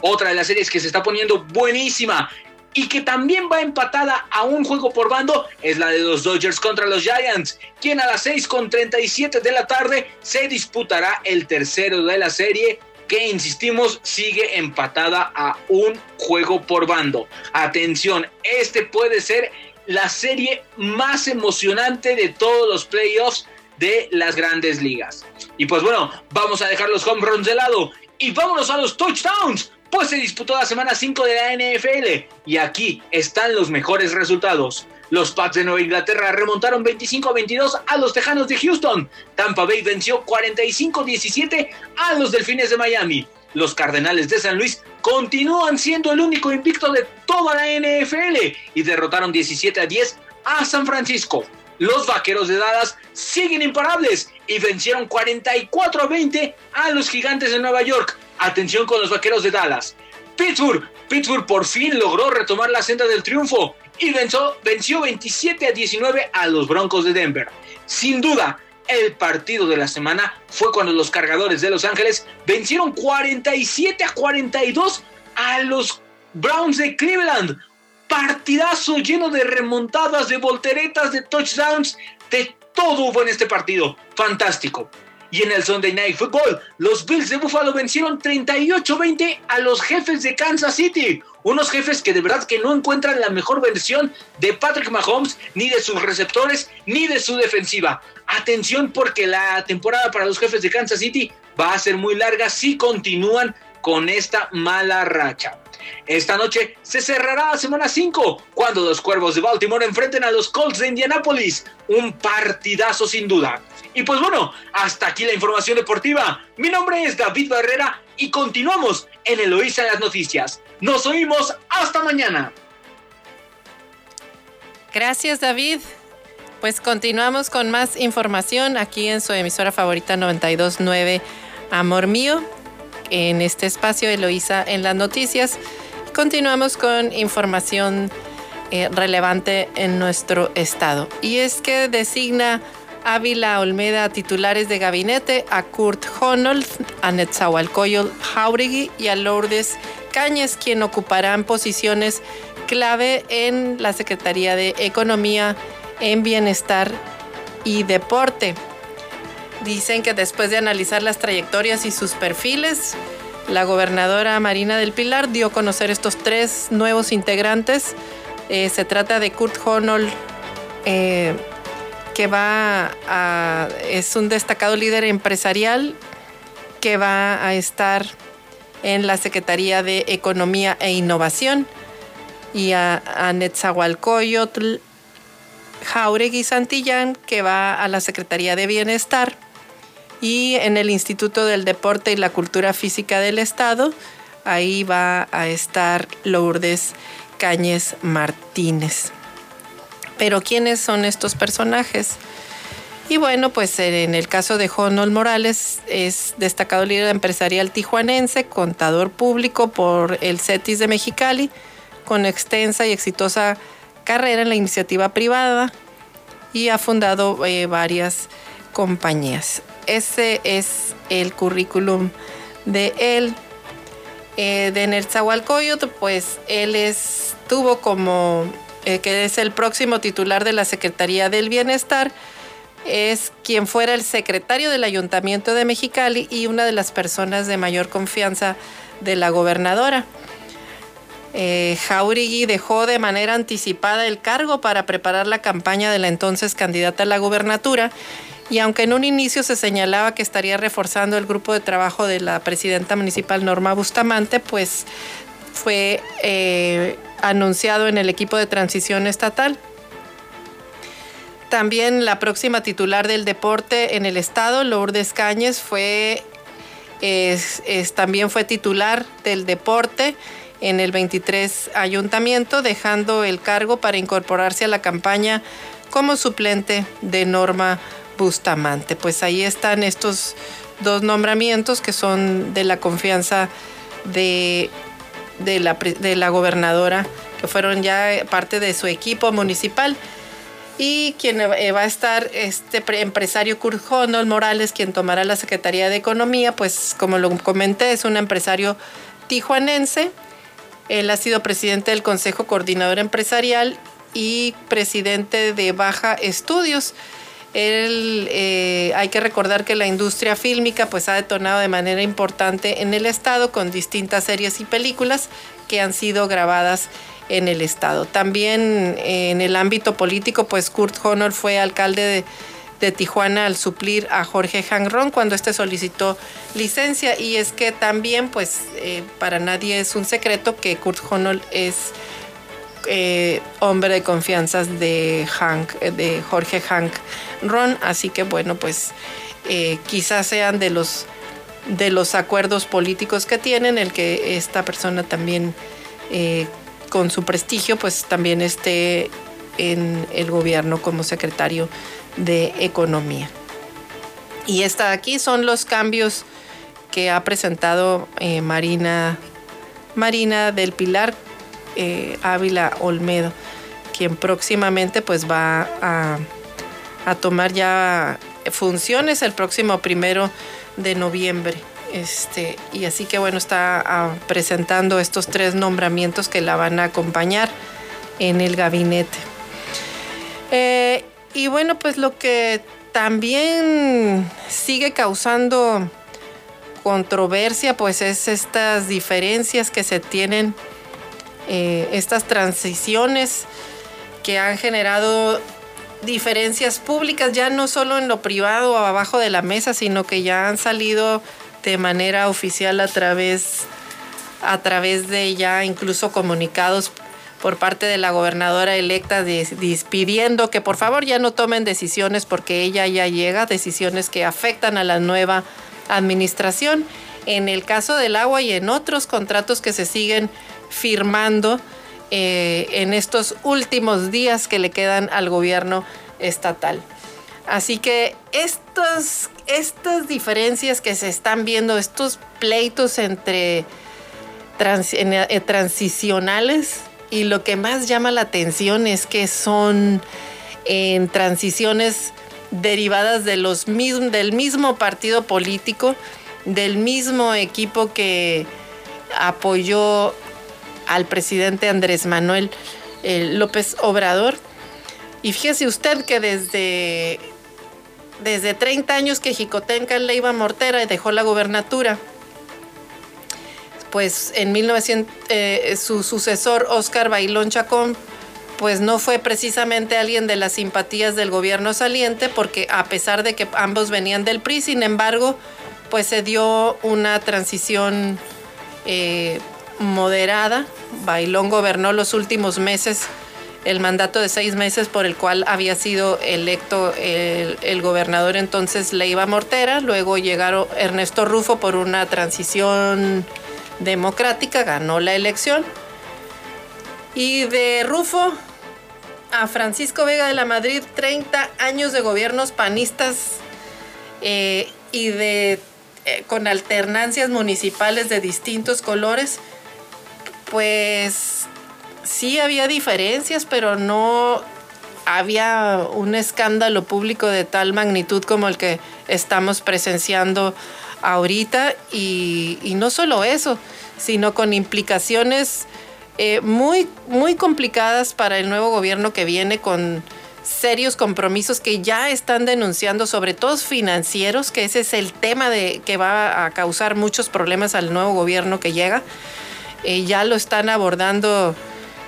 Otra de las series que se está poniendo buenísima y que también va empatada a un juego por bando es la de los Dodgers contra los Giants, quien a las 6 con 37 de la tarde se disputará el tercero de la serie que insistimos sigue empatada a un juego por bando. Atención, este puede ser la serie más emocionante de todos los playoffs de las grandes ligas. Y pues bueno, vamos a dejar los home runs de lado y vámonos a los touchdowns. Pues se disputó la semana 5 de la NFL y aquí están los mejores resultados. Los Pats de Nueva Inglaterra remontaron 25 a 22 a los Tejanos de Houston. Tampa Bay venció 45 17 a los Delfines de Miami. Los Cardenales de San Luis continúan siendo el único invicto de toda la NFL y derrotaron 17 a 10 a San Francisco. Los Vaqueros de Dallas siguen imparables y vencieron 44 a 20 a los Gigantes de Nueva York. Atención con los Vaqueros de Dallas. Pittsburgh, Pittsburgh por fin logró retomar la senda del triunfo y venció, venció 27 a 19 a los Broncos de Denver. Sin duda, el partido de la semana fue cuando los cargadores de Los Ángeles vencieron 47 a 42 a los Browns de Cleveland. Partidazo lleno de remontadas, de volteretas, de touchdowns, de todo hubo en este partido. Fantástico. Y en el Sunday Night Football, los Bills de Buffalo vencieron 38-20 a los jefes de Kansas City. Unos jefes que de verdad que no encuentran la mejor versión de Patrick Mahomes, ni de sus receptores, ni de su defensiva. Atención porque la temporada para los jefes de Kansas City va a ser muy larga si continúan con esta mala racha. Esta noche se cerrará la semana 5 cuando los Cuervos de Baltimore enfrenten a los Colts de Indianapolis. Un partidazo sin duda. Y pues bueno, hasta aquí la información deportiva. Mi nombre es David Barrera y continuamos en Eloísa en las noticias. Nos oímos hasta mañana. Gracias David. Pues continuamos con más información aquí en su emisora favorita 929 Amor Mío en este espacio Eloísa en las noticias. Continuamos con información eh, relevante en nuestro estado. Y es que designa Ávila Olmeda titulares de gabinete a Kurt Honold, a Netzahualcoyol Jauregui y a Lourdes Cáñez, quien ocuparán posiciones clave en la Secretaría de Economía, en Bienestar y Deporte. Dicen que después de analizar las trayectorias y sus perfiles, la gobernadora Marina del Pilar dio a conocer estos tres nuevos integrantes. Eh, se trata de Kurt Honold, eh, que va a, es un destacado líder empresarial que va a estar en la Secretaría de Economía e Innovación y a, a Netzahualcoyotl Jauregui Santillán, que va a la Secretaría de Bienestar y en el Instituto del Deporte y la Cultura Física del Estado, ahí va a estar Lourdes Cáñez Martínez. Pero ¿quiénes son estos personajes? Y bueno, pues en el caso de Jonol Morales es destacado líder empresarial tijuanense, contador público por el CETIS de Mexicali, con extensa y exitosa carrera en la iniciativa privada y ha fundado eh, varias compañías. Ese es el currículum de él. Eh, de Netzahualcoyotl, pues él estuvo como, eh, que es el próximo titular de la Secretaría del Bienestar, es quien fuera el secretario del Ayuntamiento de Mexicali y una de las personas de mayor confianza de la gobernadora. Eh, Jauregui dejó de manera anticipada el cargo para preparar la campaña de la entonces candidata a la gubernatura y aunque en un inicio se señalaba que estaría reforzando el grupo de trabajo de la presidenta municipal Norma Bustamante, pues fue eh, anunciado en el equipo de transición estatal. También la próxima titular del deporte en el estado, Lourdes Cáñez, fue, también fue titular del deporte en el 23 ayuntamiento, dejando el cargo para incorporarse a la campaña como suplente de Norma Bustamante. Pues ahí están estos dos nombramientos que son de la confianza de, de, la, de la gobernadora, que fueron ya parte de su equipo municipal. Y quien eh, va a estar este empresario Kurt Morales, quien tomará la Secretaría de Economía, pues como lo comenté, es un empresario tijuanense. Él ha sido presidente del Consejo Coordinador Empresarial y presidente de Baja Estudios. Eh, hay que recordar que la industria fílmica pues, ha detonado de manera importante en el estado con distintas series y películas que han sido grabadas en el estado. También eh, en el ámbito político, pues Kurt Honor fue alcalde de, Tijuana al suplir a Jorge Hangron cuando este solicitó licencia y es que también pues eh, para nadie es un secreto que Kurt Honor es eh, hombre de confianza de Hank, de Jorge Hank Ron, así que bueno, pues eh, quizás sean de los de los acuerdos políticos que tienen, el que esta persona también eh, con su prestigio, pues también esté en el gobierno como secretario de Economía. Y esta aquí son los cambios que ha presentado Marina, Marina del Pilar eh, Ávila Olmedo, quien próximamente pues va a, tomar ya funciones el próximo primero de noviembre. Este, y así que bueno, está ah, presentando estos tres nombramientos que la van a acompañar en el gabinete. Eh, y bueno, pues lo que también sigue causando controversia, pues es estas diferencias que se tienen, eh, estas transiciones que han generado diferencias públicas, ya no solo en lo privado o abajo de la mesa, sino que ya han salido de manera oficial a través, a través de ya incluso comunicados por parte de la gobernadora electa pidiendo que por favor ya no tomen decisiones porque ella ya llega, decisiones que afectan a la nueva administración. En el caso del agua y en otros contratos que se siguen firmando eh, en estos últimos días que le quedan al gobierno estatal. Así que estos, estas diferencias que se están viendo, estos pleitos entre eh, transicionales, y lo que más llama la atención es que son en transiciones derivadas de los del mismo partido político, del mismo equipo que apoyó al presidente Andrés Manuel eh, López Obrador. Y fíjese usted que desde, desde 30 años que Jicotenca Leiva Mortera dejó la gobernatura, pues en 1900 eh, su sucesor Oscar Bailón Chacón pues no fue precisamente alguien de las simpatías del gobierno saliente porque a pesar de que ambos venían del PRI, sin embargo, pues se dio una transición eh, moderada. Bailón gobernó los últimos meses el mandato de seis meses por el cual había sido electo el, el, gobernador entonces Leiva Mortera, luego llegaron Ernesto Rufo por una transición democrática, ganó la elección. Y de Rufo a Francisco Vega de la Madrid, 30 años de gobiernos panistas eh, y de eh, con alternancias municipales de distintos colores, pues sí había diferencias, pero no había un escándalo público de tal magnitud como el que estamos presenciando ahorita y, no solo eso, sino con implicaciones eh, muy, muy complicadas para el nuevo gobierno que viene con serios compromisos que ya están denunciando, sobre todo financieros, que ese es el tema de, que va a causar muchos problemas al nuevo gobierno que llega. Ya lo están abordando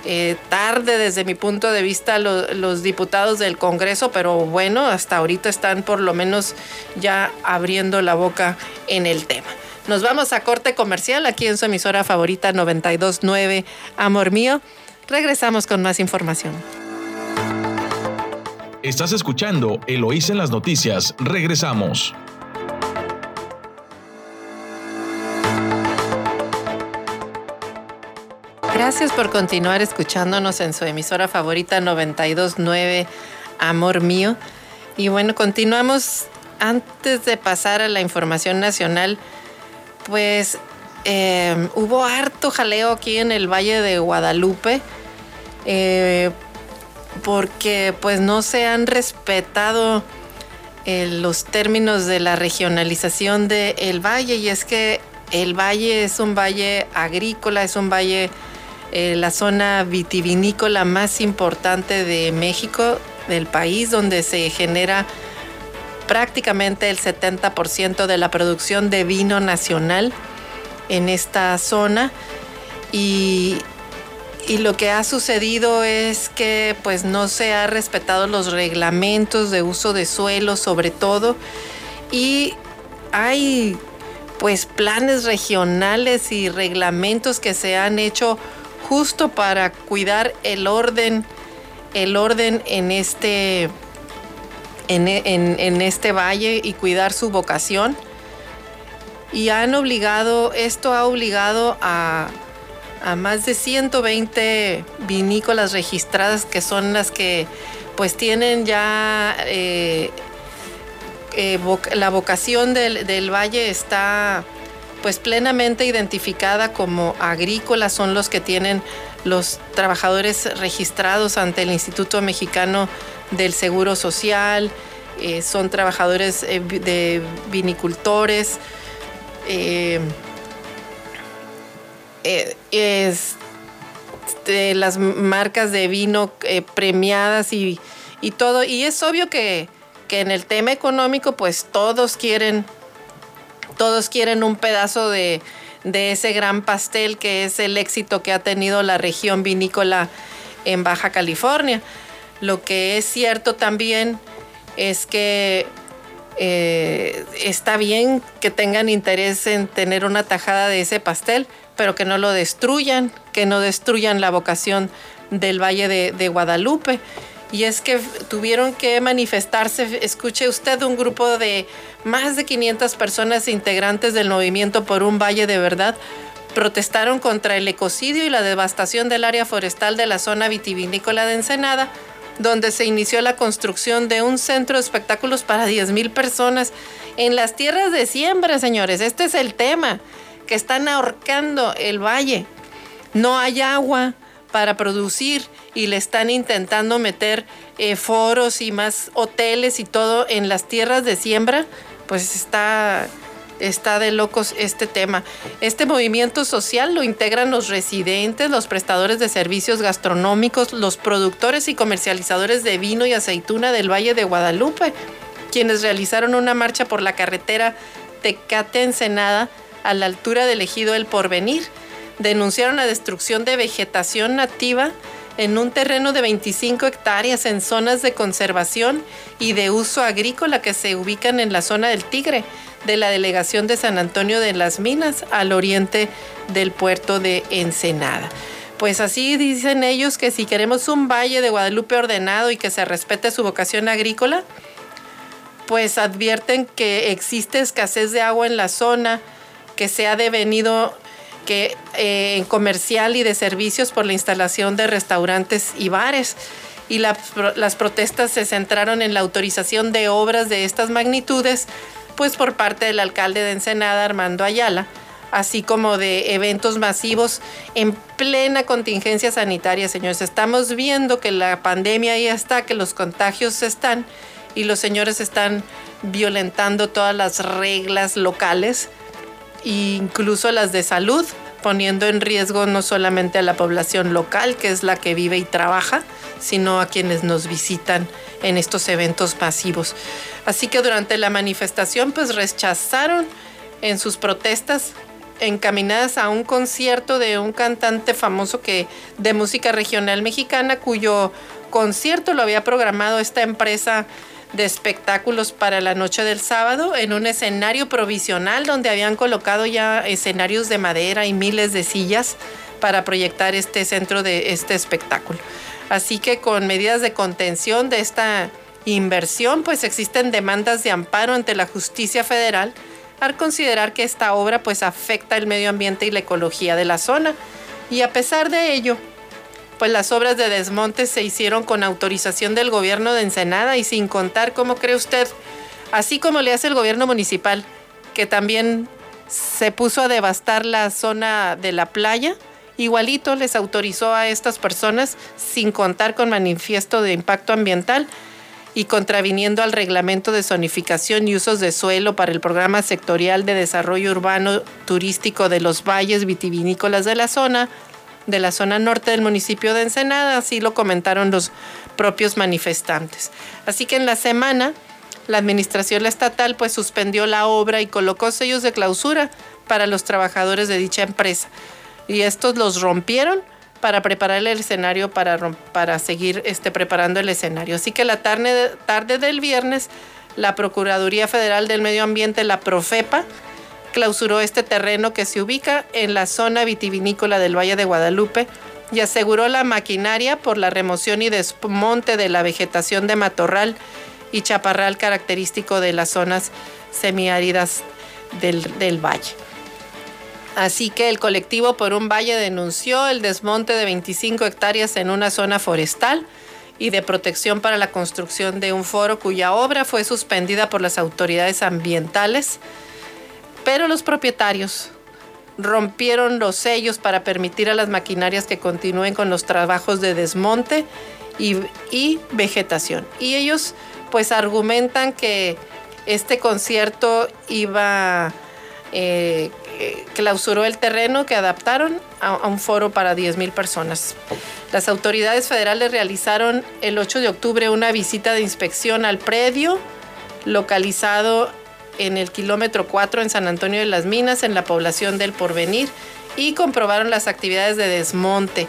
eh, tarde desde mi punto de vista los diputados del Congreso, pero bueno, hasta ahorita están por lo menos ya abriendo la boca en el tema. Nos vamos a corte comercial aquí en su emisora favorita 929 Amor Mío. Regresamos con más información. Estás escuchando Eloís en las noticias. Regresamos. Gracias por continuar escuchándonos en su emisora favorita 929 Amor Mío. Y bueno, continuamos. Antes de pasar a la información nacional, pues eh, hubo harto jaleo aquí en el Valle de Guadalupe. Eh, porque pues no se han respetado eh, los términos de la regionalización del valle y es que el valle es un valle agrícola, es un valle eh, la zona vitivinícola más importante de México, del país, donde se genera prácticamente el 70% de la producción de vino nacional en esta zona. Y, y lo que ha sucedido es que pues no se ha respetado los reglamentos de uso de suelo sobre todo y hay pues planes regionales y reglamentos que se han hecho justo para cuidar el orden, el orden en este, en, este valle y cuidar su vocación. Y han obligado, esto ha obligado a, más de 120 vinícolas registradas que son las que pues tienen ya eh, eh, la vocación del, del, valle está pues plenamente identificada como agrícola son los que tienen los trabajadores registrados ante el Instituto Mexicano del Seguro Social, eh, son trabajadores eh, de vinicultores, eh, las marcas de vino premiadas y, y, todo. Y es obvio que porque en el tema económico pues todos quieren, todos quieren un pedazo de, de ese gran pastel que es el éxito que ha tenido la región vinícola en Baja California. Lo que es cierto también es que eh, está bien que tengan interés en tener una tajada de ese pastel, pero que no lo destruyan, que no destruyan la vocación del Valle de, Guadalupe. Y es que tuvieron que manifestarse, escuche usted, un grupo de más de 500 personas integrantes del movimiento por un valle de verdad protestaron contra el ecocidio y la devastación del área forestal de la zona vitivinícola de Ensenada, donde se inició la construcción de un centro de espectáculos para 10.000 personas en las tierras de siembra, señores. Este es el tema, que están ahorcando el valle. No hay agua para producir y le están intentando meter eh, foros y más hoteles y todo en las tierras de siembra, pues está está de locos este tema. Este movimiento social lo integran los residentes, los prestadores de servicios gastronómicos, los productores y comercializadores de vino y aceituna del Valle de Guadalupe, quienes realizaron una marcha por la carretera Tecate-Ensenada a la altura del ejido El Porvenir. Denunciaron la destrucción de vegetación nativa en un terreno de 25 hectáreas en zonas de conservación y de uso agrícola que se ubican en la zona del Tigre de la delegación de San Antonio de las Minas al oriente del puerto de Ensenada. Pues así dicen ellos que si queremos un valle de Guadalupe ordenado y que se respete su vocación agrícola, pues advierten que existe escasez de agua en la zona, que se ha devenido que, eh, comercial y de servicios por la instalación de restaurantes y bares. Y las protestas se centraron en la autorización de obras de estas magnitudes pues por parte del alcalde de Ensenada, Armando Ayala, así como de eventos masivos en plena contingencia sanitaria, señores. Estamos viendo que la pandemia ya está, que los contagios están y los señores están violentando todas las reglas locales, incluso las de salud, poniendo en riesgo no solamente a la población local, que es la que vive y trabaja, sino a quienes nos visitan en estos eventos masivos. Así que durante la manifestación pues rechazaron en sus protestas encaminadas a un concierto de un cantante famoso que de música regional mexicana cuyo concierto lo había programado esta empresa de espectáculos para la noche del sábado en un escenario provisional donde habían colocado ya escenarios de madera y miles de sillas para proyectar este centro de este espectáculo. Así que con medidas de contención de esta inversión, pues existen demandas de amparo ante la justicia federal al considerar que esta obra pues afecta el medio ambiente y la ecología de la zona. Y a pesar de ello, pues las obras de desmonte se hicieron con autorización del gobierno de Ensenada y sin contar, ¿cómo cree usted? Así como le hace el gobierno municipal, que también se puso a devastar la zona de la playa, igualito les autorizó a estas personas sin contar con manifiesto de impacto ambiental y contraviniendo al reglamento de zonificación y usos de suelo para el programa sectorial de desarrollo urbano turístico de los valles vitivinícolas de la zona, de la zona norte del municipio de Ensenada, así lo comentaron los propios manifestantes. Así que en la semana la administración estatal pues suspendió la obra y colocó sellos de clausura para los trabajadores de dicha empresa y estos los rompieron para preparar el escenario, para, para seguir este, preparando el escenario. Así que la tarde, tarde del viernes, la Procuraduría Federal del Medio Ambiente, la Profepa, clausuró este terreno que se ubica en la zona vitivinícola del Valle de Guadalupe y aseguró la maquinaria por la remoción y desmonte de la vegetación de matorral y chaparral característico de las zonas semiáridas del, del valle. Así que el colectivo por un valle denunció el desmonte de 25 hectáreas en una zona forestal y de protección para la construcción de un foro cuya obra fue suspendida por las autoridades ambientales, pero los propietarios rompieron los sellos para permitir a las maquinarias que continúen con los trabajos de desmonte y, vegetación. Y ellos pues argumentan que este concierto iba eh, clausuró el terreno que adaptaron a, un foro para 10.000 personas. Las autoridades federales realizaron el 8 de octubre una visita de inspección al predio localizado en el kilómetro 4 en San Antonio de las Minas, en la población del Porvenir, y comprobaron las actividades de desmonte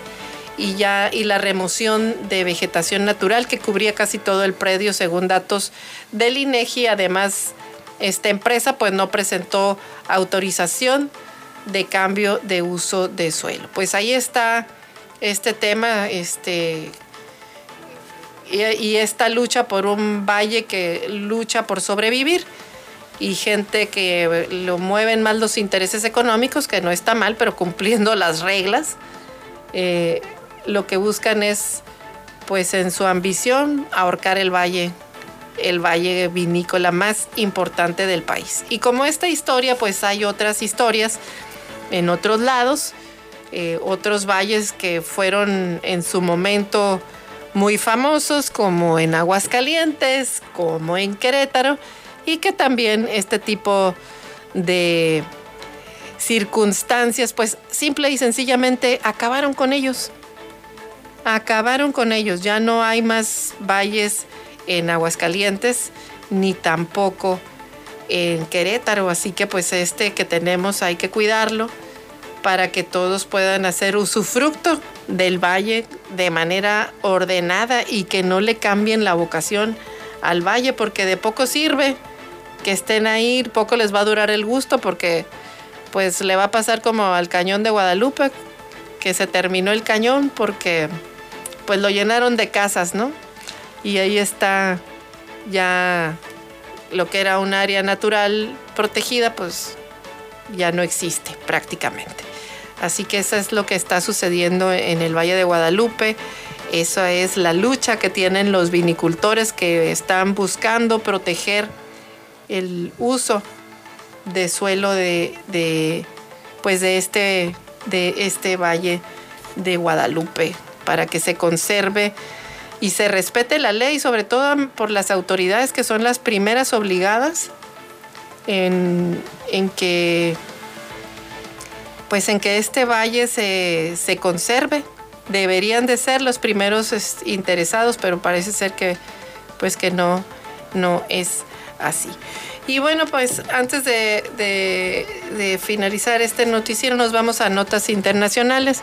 y ya y la remoción de vegetación natural que cubría casi todo el predio según datos del INEGI. Además, esta empresa pues no presentó autorización de cambio de uso de suelo. Pues ahí está este tema, este y, esta lucha por un valle que lucha por sobrevivir y gente que lo mueven más los intereses económicos, que no está mal, pero cumpliendo las reglas. Eh, lo que buscan es, pues en su ambición, ahorcar el valle, el valle vinícola más importante del país. Y como esta historia, pues hay otras historias en otros lados, eh, otros valles que fueron en su momento muy famosos, como en Aguascalientes, como en Querétaro, y que también este tipo de circunstancias, pues simple y sencillamente acabaron con ellos acabaron con ellos. Ya no hay más valles en Aguascalientes ni tampoco en Querétaro. Así que pues este que tenemos hay que cuidarlo para que todos puedan hacer usufructo del valle de manera ordenada y que no le cambien la vocación al valle porque de poco sirve que estén ahí, poco les va a durar el gusto porque pues le va a pasar como al cañón de Guadalupe, que se terminó el cañón porque pues lo llenaron de casas, ¿no? Y ahí está ya lo que era un área natural protegida, pues ya no existe prácticamente. Así que eso es lo que está sucediendo en el Valle de Guadalupe. Esa es la lucha que tienen los vinicultores que están buscando proteger el uso de suelo de, pues de este, de este Valle de Guadalupe para que se conserve y se respete la ley, sobre todo por las autoridades que son las primeras obligadas en, que pues en que este valle se, conserve. Deberían de ser los primeros interesados, pero parece ser que pues que no, no es así. Y bueno, pues antes de, finalizar este noticiero nos vamos a notas internacionales.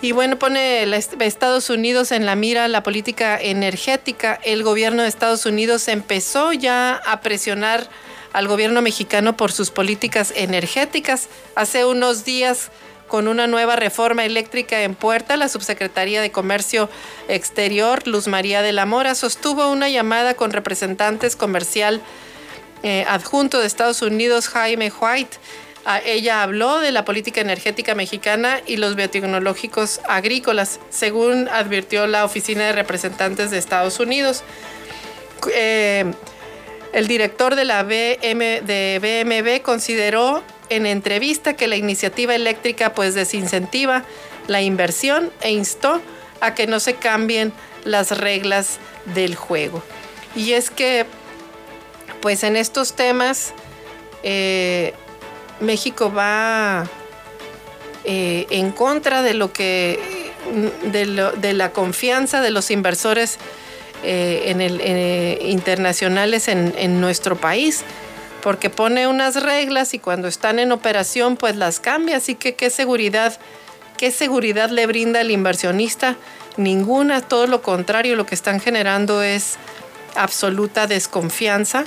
Y bueno, pone Estados Unidos en la mira la política energética. El gobierno de Estados Unidos empezó ya a presionar al gobierno mexicano por sus políticas energéticas. Hace unos días, con una nueva reforma eléctrica en puerta, la subsecretaría de Comercio Exterior, Luz María de la Mora, sostuvo una llamada con representantes comercial eh, adjunto de Estados Unidos, Jaime White, ella habló de la política energética mexicana y los biotecnológicos agrícolas, según advirtió la Oficina de Representantes de Estados Unidos. Eh, el director de la BM, de BMB consideró en entrevista que la iniciativa eléctrica pues desincentiva la inversión e instó a que no se cambien las reglas del juego. Y es que pues en estos temas eh, México va eh, en contra de lo que de, la confianza de los inversores eh, en internacionales en, nuestro país porque pone unas reglas y cuando están en operación pues las cambia así que qué seguridad qué seguridad le brinda el inversionista ninguna todo lo contrario lo que están generando es absoluta desconfianza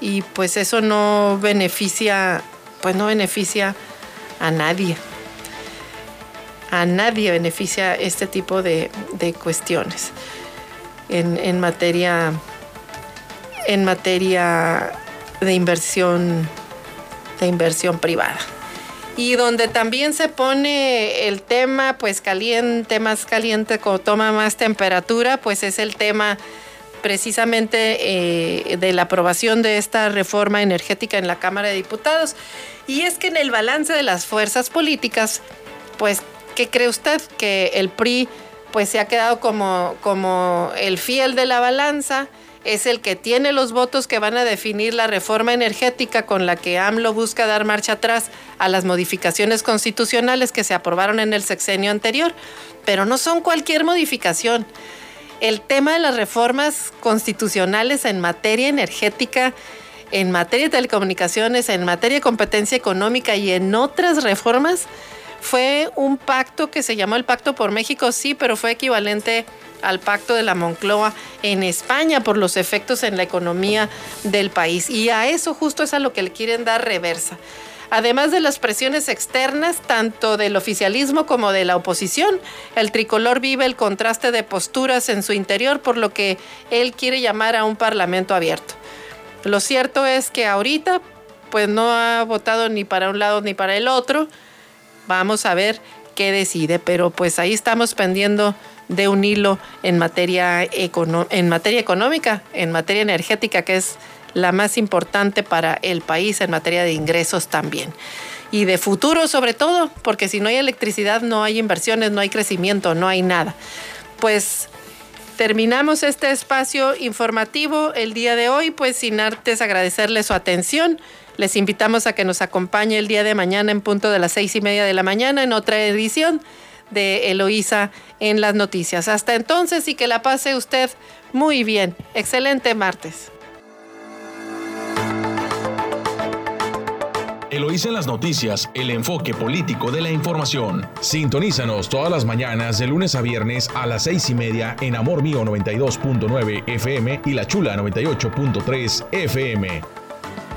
y pues eso no beneficia pues no beneficia a nadie. A nadie beneficia este tipo de, cuestiones en, materia en materia de inversión de inversión privada y donde también se pone el tema pues caliente más caliente como toma más temperatura pues es el tema precisamente eh, de la aprobación de esta reforma energética en la Cámara de Diputados. Y es que en el balance de las fuerzas políticas, pues, ¿qué cree usted? Que el PRI pues se ha quedado como, como el fiel de la balanza, es el que tiene los votos que van a definir la reforma energética con la que AMLO busca dar marcha atrás a las modificaciones constitucionales que se aprobaron en el sexenio anterior. Pero no son cualquier modificación el tema de las reformas constitucionales en materia energética, en materia de telecomunicaciones, en materia de competencia económica y en otras reformas, fue un pacto que se llamó el Pacto por México, sí, pero fue equivalente al pacto de la Moncloa en España por los efectos en la economía del país. Y a eso justo es a lo que le quieren dar reversa. Además de las presiones externas, tanto del oficialismo como de la oposición, el tricolor vive el contraste de posturas en su interior, por lo que él quiere llamar a un parlamento abierto. Lo cierto es que ahorita, pues no ha votado ni para un lado ni para el otro. Vamos a ver qué decide, pero pues ahí estamos pendiendo de un hilo en materia, en materia económica, en materia energética, que es la más importante para el país en materia de ingresos también. Y de futuro sobre todo, porque si no hay electricidad no hay inversiones, no hay crecimiento, no hay nada. Pues terminamos este espacio informativo el día de hoy, pues sin artes agradecerle su atención. Les invitamos a que nos acompañe el día de mañana en punto de las seis y media de la mañana en otra edición de Eloísa en las noticias. Hasta entonces y que la pase usted muy bien. Excelente martes. Eloísa en las noticias, el enfoque político de la información. Sintonízanos todas las mañanas de lunes a viernes a las seis y media en Amor Mío 92.9 FM y La Chula 98.3 FM.